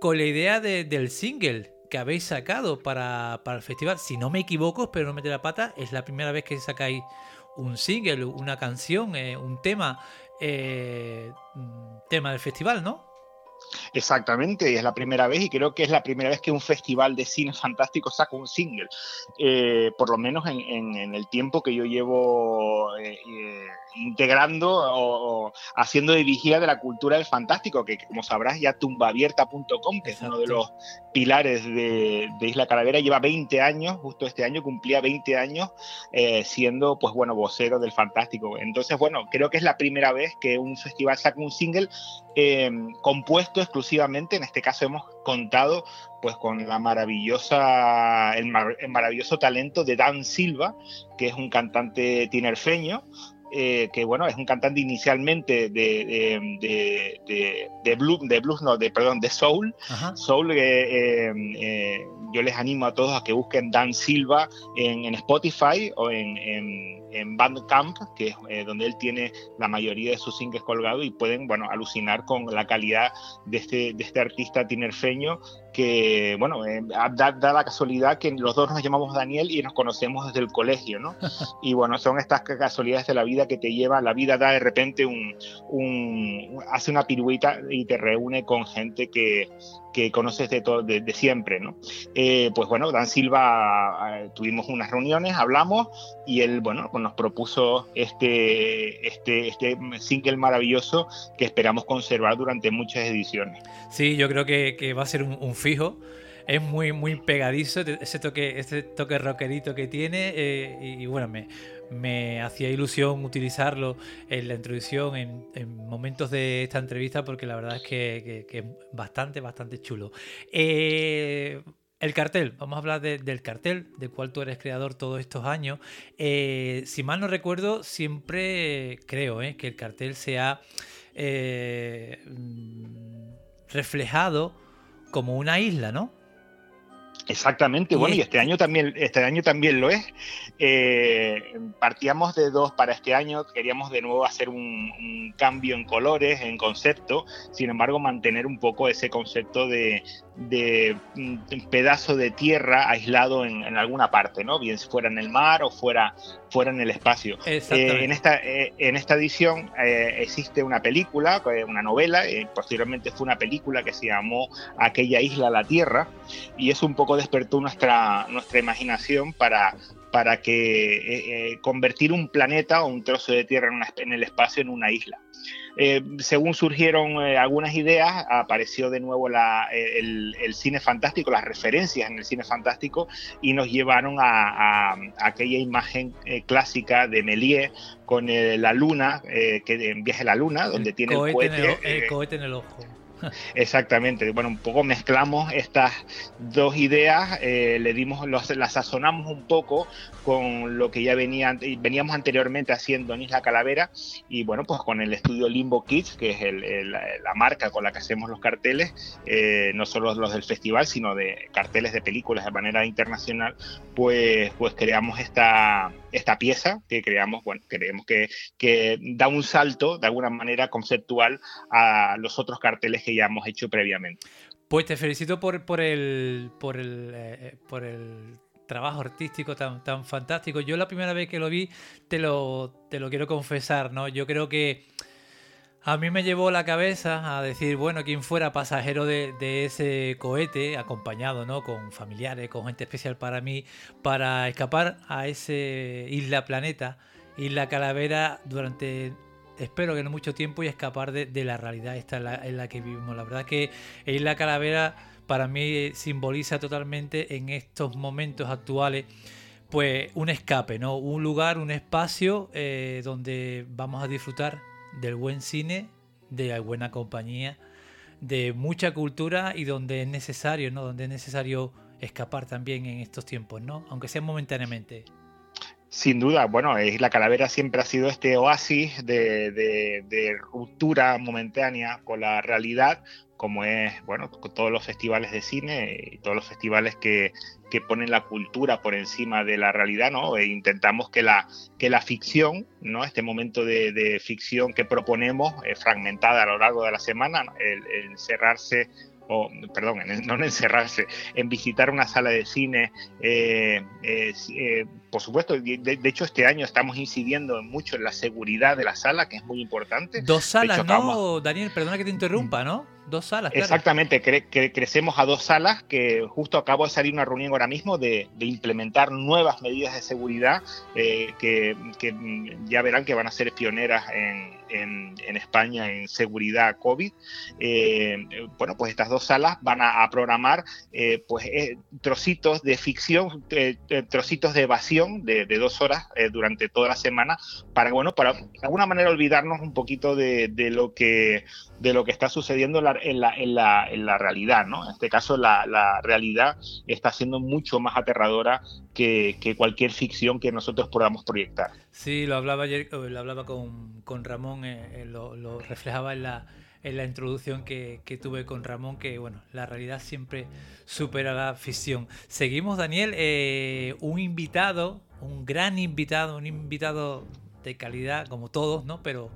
con la idea del single que habéis sacado para, el festival. Si no me equivoco, pero no mete la pata, es la primera vez que sacáis un single, una canción, eh, un tema, eh, tema del festival, ¿no? Exactamente, y es la primera vez y creo que es la primera vez que un festival de cine fantástico saca un single, eh, por lo menos en, el tiempo que yo llevo eh, eh, integrando o, haciendo de vigía de la cultura del fantástico, que, como sabrás ya tumbaabierta.com, que es uno de los pilares de, Isla Calavera, lleva 20 años, justo este año cumplía 20 años siendo, pues bueno, vocero del fantástico. Entonces, bueno, creo que es la primera vez que un festival saca un single compuesto exclusivamente, en este caso hemos contado pues con la maravillosa, el, maravilloso talento de Dan Silva, que es un cantante tinerfeño, eh, que bueno, es un cantante inicialmente de, de, de, blues, de blues, no, de, perdón, de soul. Soul, eh, eh, yo les animo a todos a que busquen Dan Silva en, en Spotify o en, en, en Bandcamp, que es donde él tiene la mayoría de sus singles colgados y pueden, bueno, alucinar con la calidad de este, de este artista tinerfeño que, bueno, eh, da, la casualidad que los dos nos llamamos Daniel y nos conocemos desde el colegio, ¿no? <laughs> Y bueno, son estas casualidades de la vida que te lleva, la vida da de repente un, un hace una piruita y te reúne con gente que, que conoces de, todo, de, siempre, ¿no? Eh, pues bueno, Dan Silva, eh, tuvimos unas reuniones, hablamos y él, bueno, pues nos propuso este, este, este single maravilloso que esperamos conservar durante muchas ediciones. Sí, yo creo que, que va a ser un, fijo es muy muy pegadizo ese toque ese toque rockerito que tiene eh, y, bueno me, me hacía ilusión utilizarlo en la introducción, en, momentos de esta entrevista, porque la verdad es que, es bastante, bastante chulo. Eh, el cartel, vamos a hablar del cartel, del cual tú eres creador todos estos años. Eh, si mal no recuerdo, siempre creo eh, que el cartel se ha mm, reflejado como una isla, ¿no? Exactamente, bueno, y este año también, este año también lo es. Eh, partíamos de dos para este año, queríamos de nuevo hacer un, cambio en colores, en concepto, sin embargo mantener un poco ese concepto de, de un pedazo de tierra aislado en, alguna parte, ¿no? Bien fuera en el mar o fuera, fuera en el espacio. Eh, en, esta, eh, en esta edición existe una película, una novela, posteriormente fue una película que se llamó Aquella isla, la Tierra, y eso un poco despertó nuestra, nuestra imaginación para, para que convertir un planeta o un trozo de tierra en el espacio en una isla. Eh, según surgieron eh, algunas ideas, apareció de nuevo eh, el, cine fantástico, las referencias en el cine fantástico, y nos llevaron a, aquella imagen clásica de Méliès con la luna, que en Viaje a la Luna, donde tiene el cohete, el cohete en el ojo. Exactamente. Bueno, un poco mezclamos estas dos ideas, eh, le dimos, las sazonamos un poco con lo que ya venía, veníamos anteriormente haciendo en Isla Calavera y bueno, pues con el estudio Limbo Kids, que es la marca con la que hacemos los carteles, eh, no solo los del festival, sino de carteles de películas de manera internacional, pues, pues creamos esta, esta pieza que creamos, bueno, creemos que, que da un salto de alguna manera conceptual a los otros carteles que hemos hecho previamente. Pues te felicito por, por el, por el, eh, por el trabajo artístico tan, tan fantástico. Yo la primera vez que lo vi, te lo, te lo quiero confesar, ¿no? Yo creo que a mí me llevó la cabeza a decir, bueno, quien fuera pasajero de, de, ese cohete, acompañado, ¿no? Con familiares, con gente especial para mí, para escapar a ese isla planeta, isla calavera, durante espero que no mucho tiempo y escapar de, la realidad esta en la, que vivimos. La verdad que Isla Calavera para mí simboliza totalmente en estos momentos actuales pues un escape, ¿no? Un lugar, un espacio eh, donde vamos a disfrutar del buen cine, de la buena compañía, de mucha cultura y donde es necesario, ¿no? Donde es necesario escapar también en estos tiempos, ¿no? Aunque sea momentáneamente. Sin duda, bueno, la calavera siempre ha sido este oasis de, de, ruptura momentánea con la realidad, como es, bueno, todos los festivales de cine y todos los festivales que, que ponen la cultura por encima de la realidad, ¿no? E intentamos que la, que la ficción, ¿no? Este momento de, ficción que proponemos, eh, fragmentada a lo largo de la semana, el, el cerrarse o perdón, no en encerrarse, en visitar una sala de cine. Eh, eh, por supuesto, de, hecho este año estamos incidiendo mucho en la seguridad de la sala, que es muy importante. Dos salas, ¿no? Daniel, perdona que te interrumpa, ¿no? Dos salas. Exactamente, crecemos a dos salas, que justo acabo de salir una reunión ahora mismo de, implementar nuevas medidas de seguridad eh, que, ya verán que van a ser pioneras en, España en seguridad COVID. Eh, bueno, pues estas dos salas van a, programar eh, pues, trocitos de ficción, trocitos de evasión de, dos horas durante toda la semana para, bueno, para de alguna manera olvidarnos un poquito de, lo que de lo que está sucediendo en la, en la, en la, realidad, ¿no? En este caso, la, la realidad está siendo mucho más aterradora que, cualquier ficción que nosotros podamos proyectar. Sí, lo hablaba ayer, lo hablaba con, con Ramón, eh, eh, lo, reflejaba en la, en la introducción que, que, tuve con Ramón, que bueno, la realidad siempre supera la ficción. Seguimos, Daniel, eh, un invitado, un gran invitado, un invitado de calidad, como todos, ¿no? Pero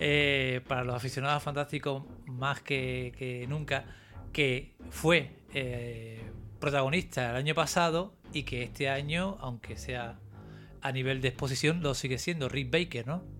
eh, para los aficionados fantásticos más que, nunca, que fue eh, protagonista el año pasado y que este año, aunque sea a nivel de exposición, lo sigue siendo Rick Baker, ¿no?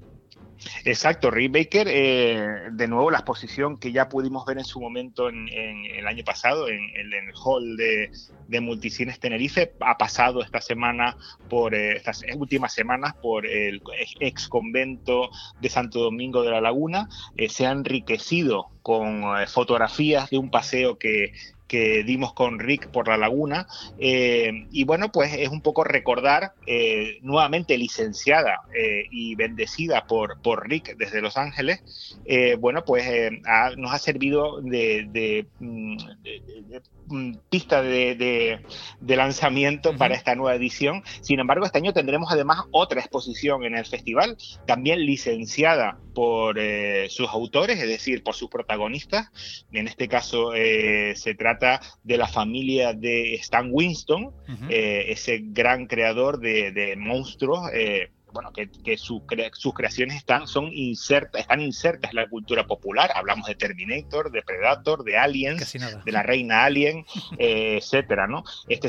Exacto, Rick Baker, eh, de nuevo la exposición que ya pudimos ver en su momento en, el año pasado en, el hall de, Multicines Tenerife, ha pasado esta semana por eh, estas últimas semanas por el ex convento de Santo Domingo de la Laguna, eh, se ha enriquecido con fotografías de un paseo que, que dimos con Rick por la laguna. Eh, y bueno, pues es un poco recordar, eh, nuevamente licenciada eh, y bendecida por, por Rick desde Los Ángeles, bueno, pues nos ha servido de, mm, mm, pista de, lanzamiento para esta nueva edición. Sin embargo, este año tendremos además otra exposición en el festival, también licenciada por sus autores, es decir, por sus protagonistas. En este caso se trata de la familia de Stan Winston, eh, ese gran creador de, monstruos. Eh, bueno, que, sus creaciones están, son insertas, están insertas en la cultura popular. Hablamos de Terminator, de Predator, de Aliens, de la reina Alien, <laughs> eh, etcétera, ¿no? Este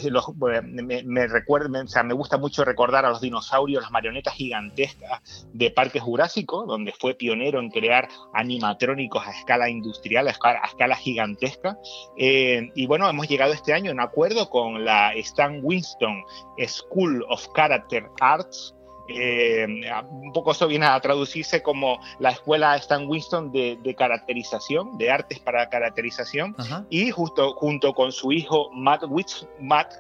me, me, recuerda, o sea, me gusta mucho recordar a los dinosaurios, las marionetas gigantescas de Parque Jurásico, donde fue pionero en crear animatrónicos a escala industrial, a escala, gigantesca. Eh, y bueno, hemos llegado este año en acuerdo con la Stan Winston School of Character Arts, eh, un poco eso viene a traducirse como la escuela Stan Winston de, caracterización, de artes para caracterización, y justo junto con su hijo Matt,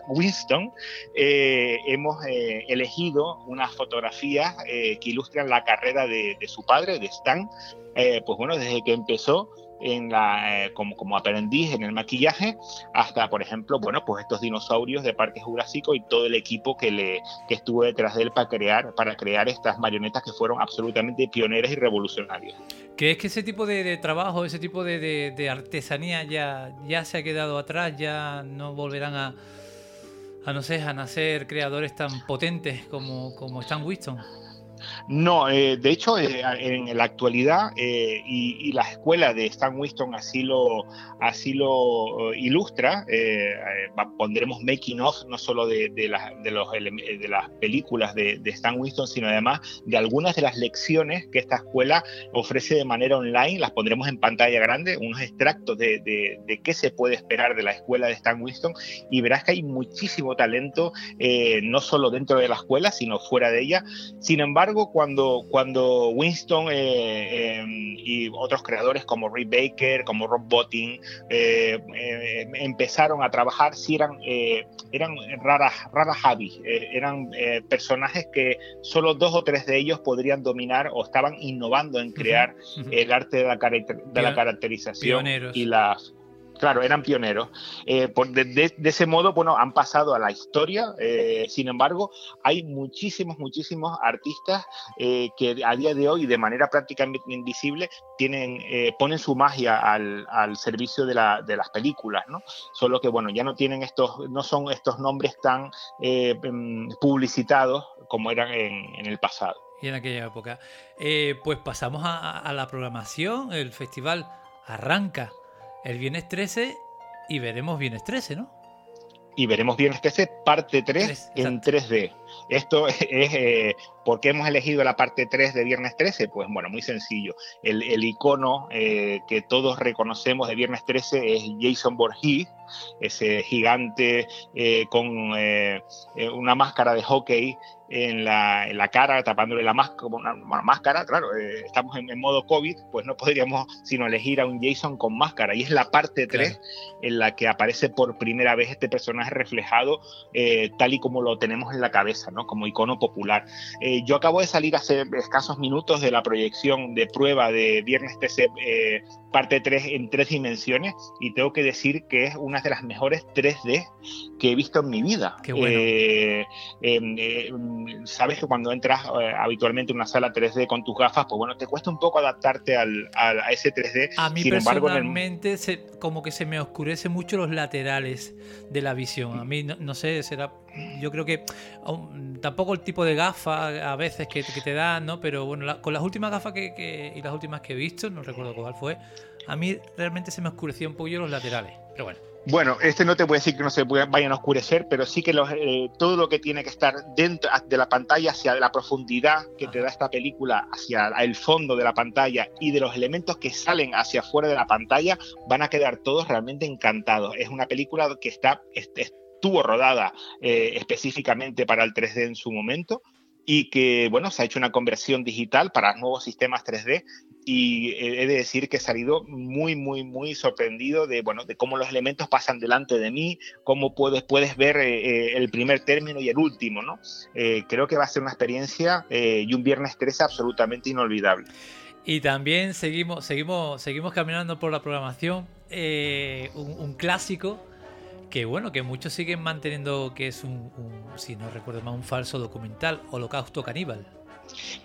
Winston eh, hemos eh, elegido unas fotografías que ilustran la carrera de, de, su padre, de Stan, pues bueno, desde que empezó en la, eh, como, como aprendiz en el maquillaje, hasta, por ejemplo, bueno, pues estos dinosaurios de Parque Jurásico y todo el equipo que, le, que estuvo detrás de él para crear, para crear estas marionetas que fueron absolutamente pioneras y revolucionarias. ¿Crees que ese tipo de, trabajo, ese tipo de, de, artesanía ya, ya se ha quedado atrás? ¿Ya no volverán a, a, no sé, a nacer creadores tan potentes como, como Stan Winston? No, eh, de hecho, eh, en la actualidad, eh, y, la escuela de Stan Winston así lo, ilustra, pondremos making of no solo de las películas de, Stan Winston, sino además de algunas de las lecciones que esta escuela ofrece de manera online, las pondremos en pantalla grande, unos extractos de, de qué se puede esperar de la escuela de Stan Winston, y verás que hay muchísimo talento, no solo dentro de la escuela, sino fuera de ella. Sin embargo, embargo, cuando, cuando Winston eh, em, y otros creadores como Ray Baker, como Rob Bottin, eh, eh, empezaron a trabajar, sí eran, eran raras, raras avis, eran personajes que solo dos o tres de ellos podrían dominar o estaban innovando en crear el arte de la, de la caracterización y las Claro, eran pioneros. Eh, de, ese modo, bueno, han pasado a la historia. Eh, sin embargo, hay muchísimos, muchísimos artistas eh, que a día de hoy, de manera prácticamente invisible, tienen, ponen su magia al, servicio de, las películas, ¿no? Solo que, bueno, ya no tienen estos, no son estos nombres tan em, publicitados como eran en, el pasado. Y en aquella época. pues pasamos a la programación. El festival arranca el viernes 13 y veremos viernes 13, ¿no? Y veremos viernes 13, parte 3, en 3D. Esto <laughs> es, eh, ¿por qué hemos elegido la parte 3 de Viernes 13? Pues bueno, muy sencillo. El, icono eh, que todos reconocemos de Viernes 13 es Jason Voorhees, ese gigante eh, con una máscara de hockey en la, en la cara, tapándole la máscara, como una, máscara, claro, eh, estamos en, modo COVID, pues no podríamos sino elegir a un Jason con máscara. Y es la parte 3 en la que aparece por primera vez este personaje reflejado eh, tal y como lo tenemos en la cabeza, Como icono popular. Eh, yo acabo de salir hace escasos minutos de la proyección de prueba de Viernes TC parte 3 en tres dimensiones y tengo que decir que es una de las mejores 3D que he visto en mi vida. Qué bueno. Em, em, sabes que cuando entras eh, habitualmente en una sala 3D con tus gafas, pues bueno, te cuesta un poco adaptarte al, a ese 3D. A mí personalmente se, como que se me oscurece mucho los laterales de la visión. A mí, no, sé, será... Yo creo que tampoco el tipo de gafas a veces que, te dan, ¿no? Pero bueno, con las últimas gafas que, y las últimas que he visto, no recuerdo cuál fue, a mí realmente se me oscureció un poquillo los laterales. Pero bueno. Bueno, este no te voy a decir que no se vayan a oscurecer, pero sí que eh, todo lo que tiene que estar dentro de la pantalla, hacia la profundidad que te da esta película, hacia el fondo de la pantalla y de los elementos que salen hacia afuera de la pantalla, van a quedar todos realmente encantados. Es una película que está, estuvo rodada eh, específicamente para el 3D en su momento y que, bueno, se ha hecho una conversión digital para nuevos sistemas 3D y he de decir que he salido muy, muy, muy sorprendido de, bueno, de cómo los elementos pasan delante de mí, cómo puedes, puedes ver eh, eh, el primer término y el último, ¿no? Eh, creo que va a ser una experiencia y un viernes 13 absolutamente inolvidable. Y también seguimos, seguimos, seguimos caminando por la programación, un, clásico que bueno, que muchos siguen manteniendo que es un, si no recuerdo mal, un falso documental, Holocausto Caníbal.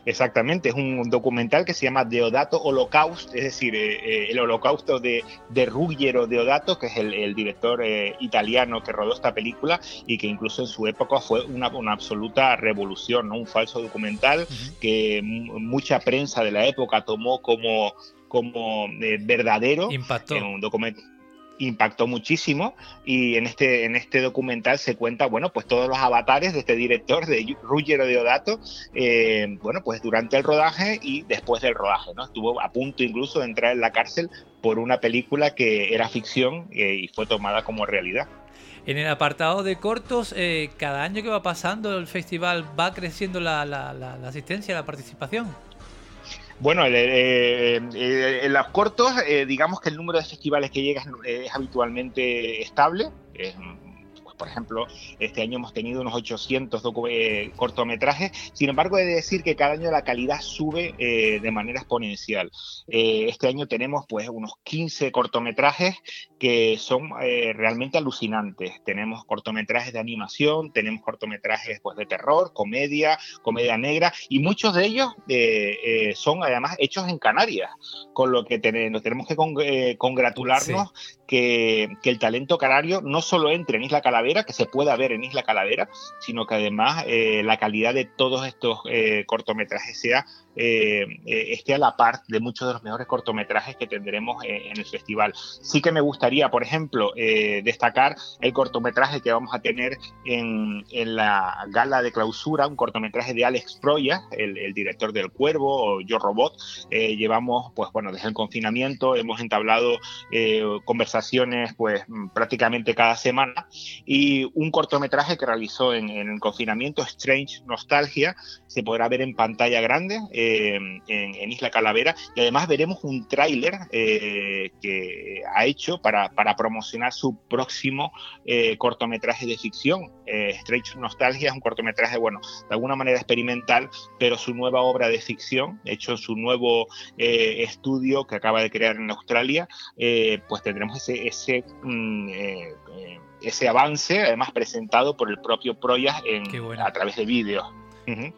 Exactamente, es un documental que se llama Deodato Holocaust, es decir, eh, eh, el holocausto de, de Ruggero Deodato, que es el, director eh, italiano que rodó esta película y que incluso en su época fue una, absoluta revolución, ¿no? un falso documental que mucha prensa de la época tomó como, como verdadero. Impactó. un documento impactó muchísimo y en este, en este documental se cuenta, bueno, pues todos los avatares de este director, de Ruggero Deodato, eh, bueno, pues durante el rodaje y después del rodaje, ¿no? Estuvo a punto incluso de entrar en la cárcel por una película que era ficción eh, y fue tomada como realidad. En el apartado de cortos, eh, cada año que va pasando el festival va creciendo la, la, la, la asistencia, la participación. Bueno, eh, en los cortos, eh, digamos que el número de festivales que llega es, habitualmente estable. Por ejemplo, este año hemos tenido unos 800 eh, cortometrajes. Sin embargo, he de decir que cada año la calidad sube de manera exponencial. este año tenemos pues unos 15 cortometrajes que son eh, realmente alucinantes. Tenemos cortometrajes de animación, tenemos cortometrajes pues, de terror, comedia, comedia negra, y muchos de ellos eh, eh, son además hechos en Canarias, con lo que tenemos, tenemos que congratularnos que, que, el talento canario no solo entre en Isla Calavera, que se pueda ver en Isla Calavera, sino que además la calidad de todos estos cortometrajes sea esté a la par de muchos de los mejores cortometrajes que tendremos en el festival. Sí que me gustaría, por ejemplo, destacar el cortometraje que vamos a tener en, la gala de clausura, un cortometraje de Alex Proya, el, director del Cuervo o Yo Robot. llevamos, pues bueno, desde el confinamiento hemos entablado conversaciones pues prácticamente cada semana y un cortometraje que realizó en, el confinamiento, Strange Nostalgia, se podrá ver en pantalla grande eh, en, Isla Calavera y además veremos un tráiler eh, que ha hecho para, para, promocionar su próximo eh, cortometraje de ficción. Strange Nostalgia es un cortometraje, bueno, de alguna manera experimental, pero su nueva obra de ficción, hecho en su nuevo estudio que acaba de crear en Australia, pues tendremos ese, ese mm, ese avance, además presentado por el propio Proyas en, a través de vídeos.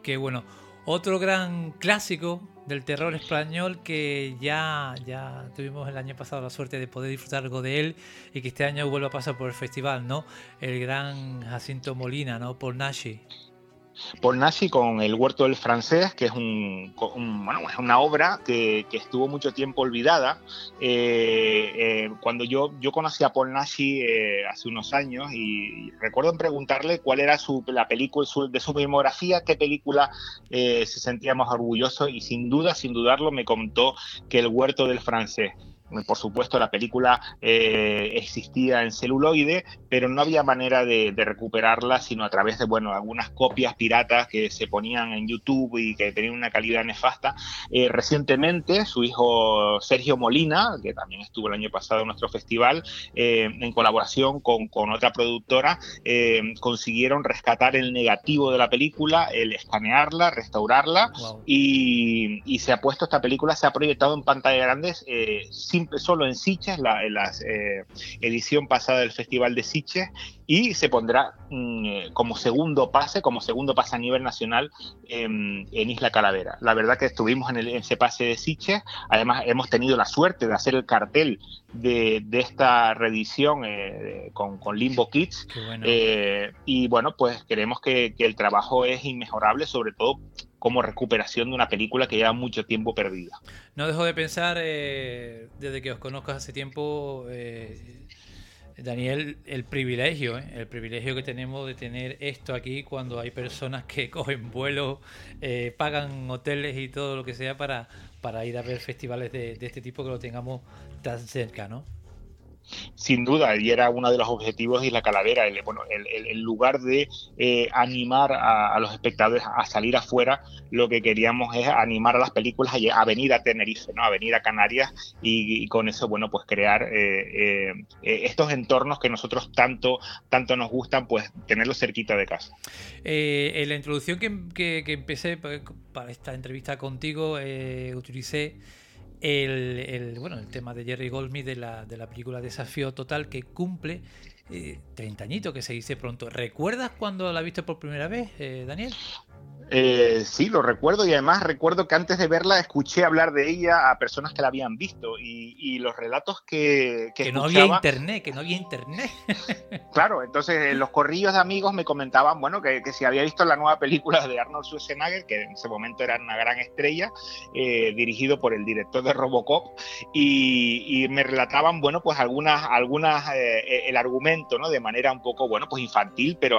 Qué bueno. Otro gran clásico del terror español que ya, ya tuvimos el año pasado la suerte de poder disfrutar algo de él y que este año vuelva a pasar por el festival, ¿no? El gran Jacinto Molina, ¿no? Por Nashi. Paul Nashi con El Huerto del Francés, que es, un, una obra que, estuvo mucho tiempo olvidada. Eh, eh, cuando yo, conocí a Paul Nashi eh, hace unos años y, recuerdo preguntarle cuál era su, la película de su filmografía, qué película se sentía más orgulloso y sin duda, sin dudarlo, me contó que El Huerto del Francés. Por supuesto, la película eh, existía en celuloide, pero no había manera de, recuperarla sino a través de bueno, algunas copias piratas que se ponían en YouTube y que tenían una calidad nefasta. Eh, recientemente, su hijo Sergio Molina, que también estuvo el año pasado en nuestro festival, eh, en colaboración con, otra productora, consiguieron rescatar el negativo de la película, el escanearla, restaurarla y, y, se ha puesto esta película, se ha proyectado en pantalla grandes solo en Siches, la, eh, edición pasada del Festival de Siches, y se pondrá mm, eh, como segundo pase, como segundo pase a nivel nacional en, Isla Calavera. La verdad que estuvimos en, ese pase de Siches, además hemos tenido la suerte de hacer el cartel de, esta reedición eh, con, Limbo Kids, y bueno, pues creemos que, que el trabajo es inmejorable, sobre todo como recuperación de una película que lleva mucho tiempo perdida. No dejo de pensar, eh, desde que os conozco hace tiempo, eh, Daniel, el privilegio, eh, el privilegio que tenemos de tener esto aquí cuando hay personas que <laughs> cogen vuelos, pagan hoteles y todo lo que sea para, para ir a ver festivales de, de este tipo que lo tengamos tan cerca, ¿no? Sin duda, y era uno de los objetivos de la calavera, el, bueno, el, lugar de eh, animar a, los espectadores a salir afuera, lo que queríamos es animar a las películas a, venir a Tenerife, ¿no? a venir a Canarias y, con eso, bueno, pues crear eh, eh, estos entornos que nosotros tanto, tanto nos gustan, pues tenerlos cerquita de casa. en la introducción que, que empecé para esta entrevista contigo, utilicé el, bueno, el tema de Jerry Goldsmith de la, de la película Desafío Total que cumple eh, 30 añitos, que se dice pronto. ¿Recuerdas cuando la viste por primera vez, eh, Daniel? Eh, sí, lo recuerdo y además recuerdo que antes de verla escuché hablar de ella a personas que la habían visto y, los relatos que... Que, no había internet, que no había internet. <laughs> claro, entonces los corrillos de amigos me comentaban, bueno, que, si había visto la nueva película de Arnold Schwarzenegger, que en ese momento era una gran estrella, eh, dirigido por el director de Robocop, y, me relataban, bueno, pues algunas, algunas eh, el argumento, ¿no? De manera un poco, bueno, pues infantil, pero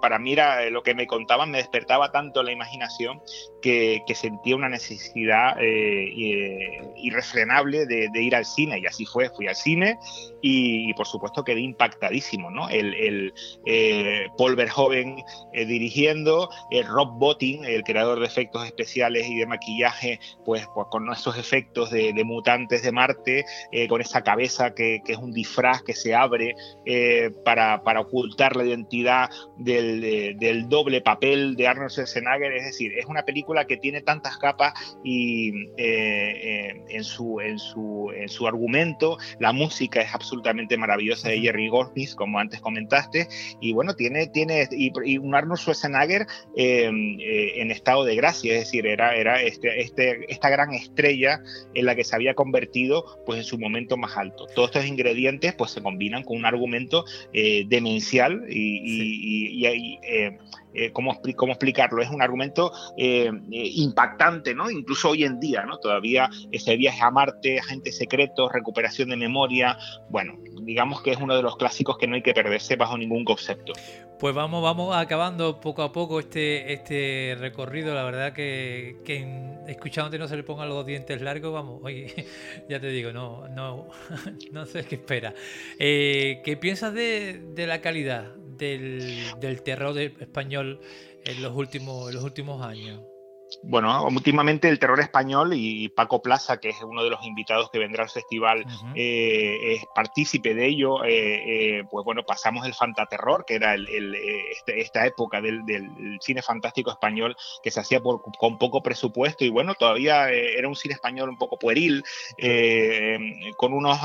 para mí era lo que me contaban, me despertaba tanto la imaginación que, sentía una necesidad eh, eh, irrefrenable de, ir al cine y así fue, fui al cine y, por supuesto quedé impactadísimo, ¿no? El, eh, Paul Verhoeven dirigiendo, Rob Bottin, el creador de efectos especiales y de maquillaje, pues, pues con esos efectos de, mutantes de Marte, con esa cabeza que, es un disfraz que se abre para, ocultar la identidad del, del doble papel de Arnold Schwarzenegger es decir, es una película que tiene tantas capas y eh, eh, en, su, en, su, en su argumento, la música es absolutamente maravillosa de Jerry Goldsmith, como antes comentaste, y bueno, tiene, tiene y, un Arnold Schwarzenegger em, eh, en estado de gracia, es decir, era, era este, este, esta gran estrella en la que se había convertido pues en su momento más alto. Todos estos ingredientes pues se combinan con un argumento demencial y, y, ¿cómo, ¿cómo, explicarlo? Es un argumento impactante, ¿no? Incluso hoy en día, ¿no? Todavía ese viaje a Marte, agentes secretos, recuperación de memoria, bueno, digamos que es uno de los clásicos que no hay que perderse bajo ningún concepto. Pues vamos, vamos acabando poco a poco este, este recorrido. La verdad que, escuchándote no se le pongan los dientes largos, vamos, oye, <laughs> ya te digo, no, no, <laughs> no sé qué espera. Eh, ¿Qué piensas de, de la calidad del, del terror español en los últimos, en los últimos años? bueno, últimamente el terror español y Paco Plaza, que es uno de los invitados que vendrá al festival, eh, es partícipe de ello. Eh, eh, pues bueno, pasamos el fantaterror, que era este, esta época del, cine fantástico español que se hacía con poco presupuesto y bueno, todavía era un cine español un poco pueril, con unos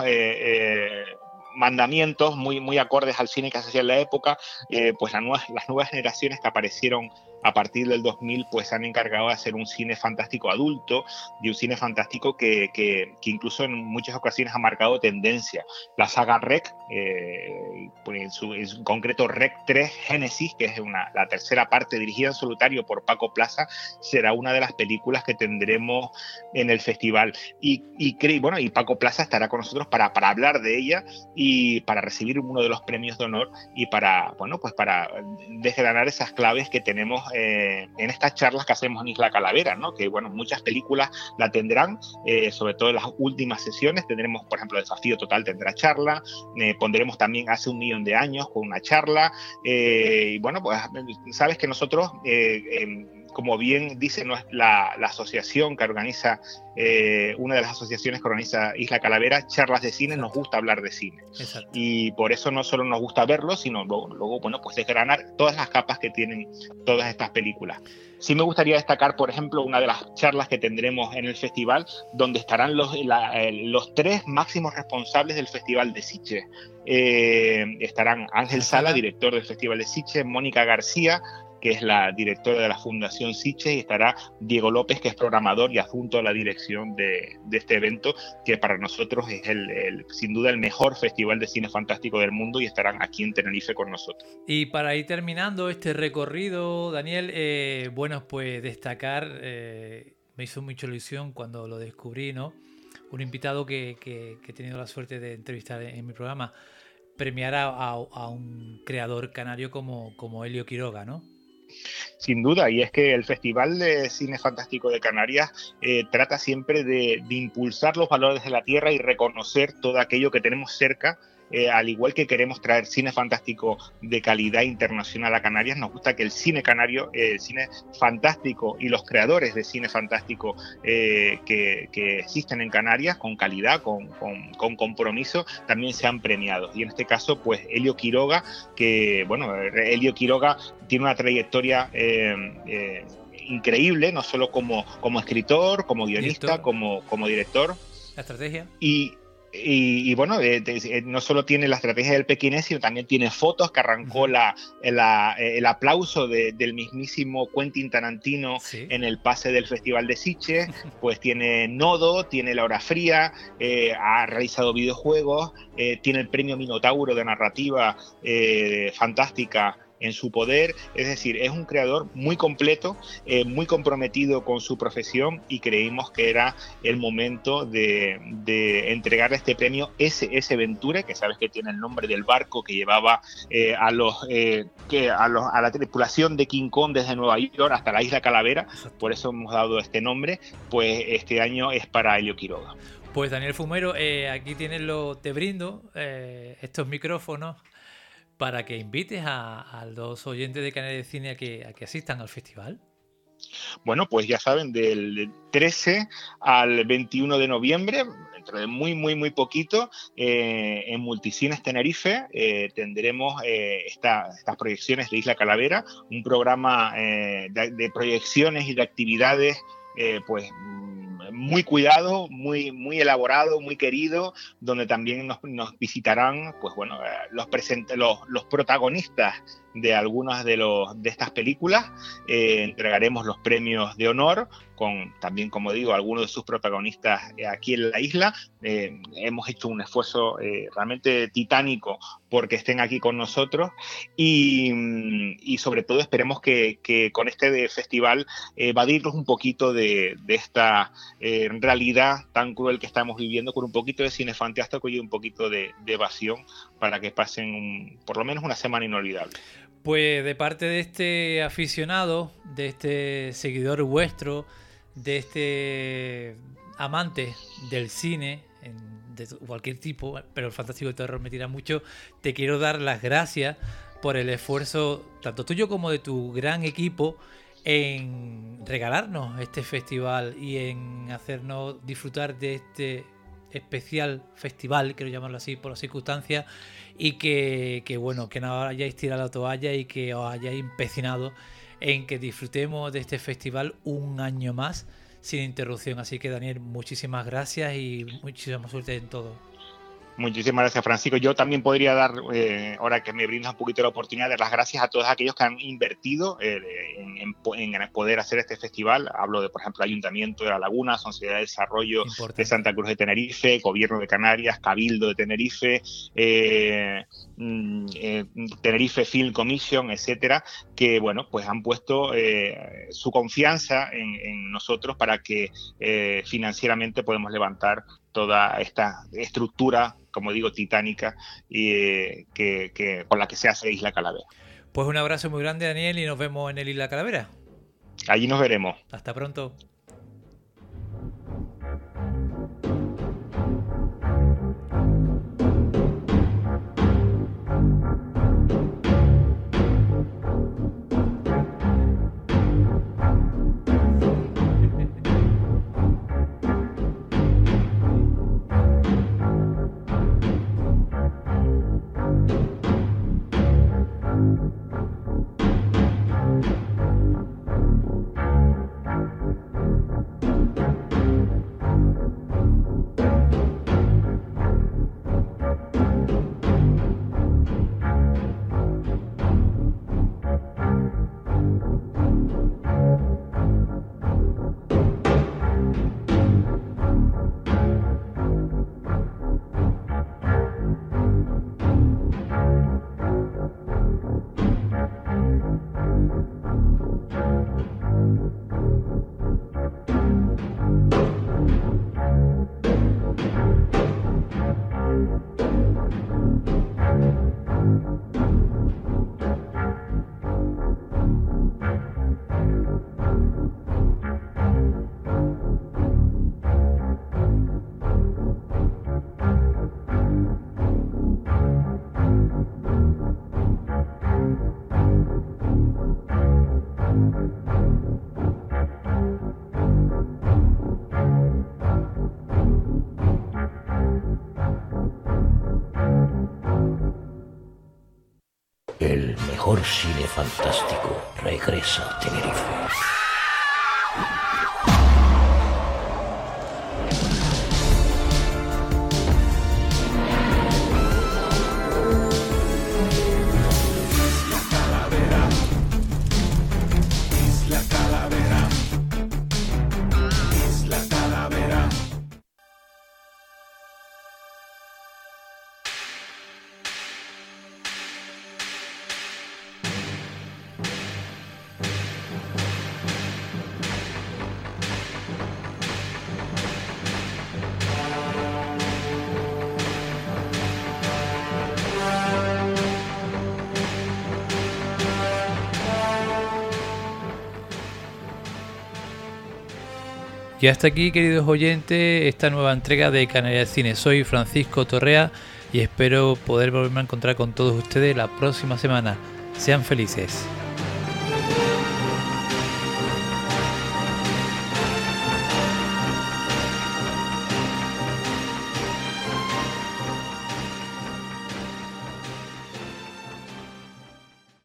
mandamientos muy, muy acordes al cine que se hacía en la época, pues las nuevas generaciones que aparecieron a partir del 2000 pues han encargado de hacer un cine fantástico adulto y un cine fantástico que, que, incluso en muchas ocasiones ha marcado tendencia. La saga Rec, eh, pues en, su, en, concreto Rec 3 Génesis, que es una, la tercera parte dirigida en solitario por Paco Plaza, será una de las películas que tendremos en el festival. Y, y, bueno, y Paco Plaza estará con nosotros para, para hablar de ella y para recibir uno de los premios de honor y para, bueno, pues para desgranar esas claves que tenemos eh, en estas charlas que hacemos en Isla Calavera, ¿no? que bueno, muchas películas la tendrán, eh, sobre todo en las últimas sesiones, tendremos, por ejemplo, Desafío Total tendrá charla, eh, pondremos también hace un millón de años con una charla, y bueno, pues sabes que nosotros como bien dice la, la asociación que organiza, eh, una de las asociaciones que organiza Isla Calavera, charlas de cine, nos gusta hablar de cine. Y por eso no solo nos gusta verlo, sino luego, bueno, pues desgranar todas las capas que tienen todas estas películas. Sí me gustaría destacar, por ejemplo, una de las charlas que tendremos en el festival, donde estarán los, los tres máximos responsables del Festival de Siche. Eh, estarán Ángel Sala, director del Festival de Siche, Mónica García, que es la directora de la Fundación Siche, y estará Diego López, que es programador y adjunto a la dirección de, este evento, que para nosotros es el, sin duda el mejor festival de cine fantástico del mundo y estarán aquí en Tenerife con nosotros. Y para ir terminando este recorrido, Daniel, eh, bueno, pues destacar, eh, me hizo mucha ilusión cuando lo descubrí, ¿no? Un invitado que, he tenido la suerte de entrevistar en, mi programa, premiar a, un creador canario como, como Helio Quiroga, ¿no? Sin duda, y es que el Festival de Cine Fantástico de Canarias eh, trata siempre de, de impulsar los valores de la tierra y reconocer todo aquello que tenemos cerca eh, al igual que queremos traer cine fantástico de calidad internacional a Canarias, nos gusta que el cine canario, el cine fantástico y los creadores de cine fantástico eh, que, existen en Canarias, con calidad, con, compromiso, también sean premiados. Y en este caso, pues Helio Quiroga, que, bueno, Helio Quiroga tiene una trayectoria... Eh, increíble, no solo como, como escritor, como guionista, como, como director. La estrategia. Y, y, bueno, no solo tiene la estrategia del pequinés, sino también tiene fotos que arrancó la, el aplauso del mismísimo Quentin Tarantino en el pase del Festival de Siche. <laughs> Pues tiene Nodo, tiene La Hora Fría, eh, ha realizado videojuegos, eh, tiene el premio Minotauro de narrativa eh, fantástica en su poder. Es decir, es un creador muy completo, eh, muy comprometido con su profesión y creímos que era el momento de, entregarle este premio S.S. Ventura, que sabes que tiene el nombre del barco que llevaba eh, a, los, eh, que a, a, la tripulación de King Kong desde Nueva York hasta la isla Calavera. Por eso hemos dado este nombre. Pues este año es para Helio Quiroga. Pues Daniel Fumero, aquí tienes lo, te brindo estos micrófonos para que invites a, los oyentes de Canal de Cine a que, asistan al festival? Bueno, pues ya saben, del 13 al 21 de noviembre, dentro de muy, muy, muy poquito, eh, en Multicines Tenerife eh, tendremos eh, estas proyecciones de Isla Calavera, un programa de, proyecciones y de actividades, pues muy cuidado, muy, muy elaborado, muy querido, donde también nos, visitarán pues bueno, eh, los, los, los, protagonistas de algunas de, los, de estas películas. Eh, entregaremos los premios de honor con también, como digo, algunos de sus protagonistas aquí en la isla. hemos hecho un esfuerzo realmente titánico porque estén aquí con nosotros y, y sobre todo esperemos que, con este festival evadirnos un poquito de, de esta realidad tan cruel que estamos viviendo con un poquito de cine fantástico y un poquito de, evasión para que pasen por lo menos una semana inolvidable. Pues de parte de este aficionado, de este seguidor vuestro, de este amante del cine, de cualquier tipo, pero el fantástico de terror me tira mucho, te quiero dar las gracias por el esfuerzo tanto tuyo como de tu gran equipo en regalarnos este festival y en hacernos disfrutar de este especial festival, quiero llamarlo así por las circunstancias, y que, bueno, que no hayáis tirado la toalla y que os hayáis empecinado en que disfrutemos de este festival un año más sin interrupción. Así que Daniel, muchísimas gracias y muchísima suerte en todo. Muchísimas gracias, Francisco. Yo también podría dar, eh, ahora que me brindas un poquito la oportunidad, de dar las gracias a todos aquellos que han invertido eh, en, poder hacer este festival. Hablo de, por ejemplo, Ayuntamiento de La Laguna, Sociedad de Desarrollo de Santa Cruz de Tenerife, Gobierno de Canarias, Cabildo de Tenerife, eh, mm, Tenerife Film Commission, etcétera, que, bueno, pues han puesto su confianza en, en, nosotros para que financieramente podemos levantar toda esta estructura, como digo, titánica y, eh, que, con la que se hace Isla Calavera. Pues un abrazo muy grande, Daniel, y nos vemos en el Isla Calavera. Allí nos veremos. Hasta pronto. Cine fantástico regresa a Tenerife. Y hasta aquí, queridos oyentes, esta nueva entrega de Canarias Cine. Soy Francisco Torrea y espero poder volverme a encontrar con todos ustedes la próxima semana. Sean felices.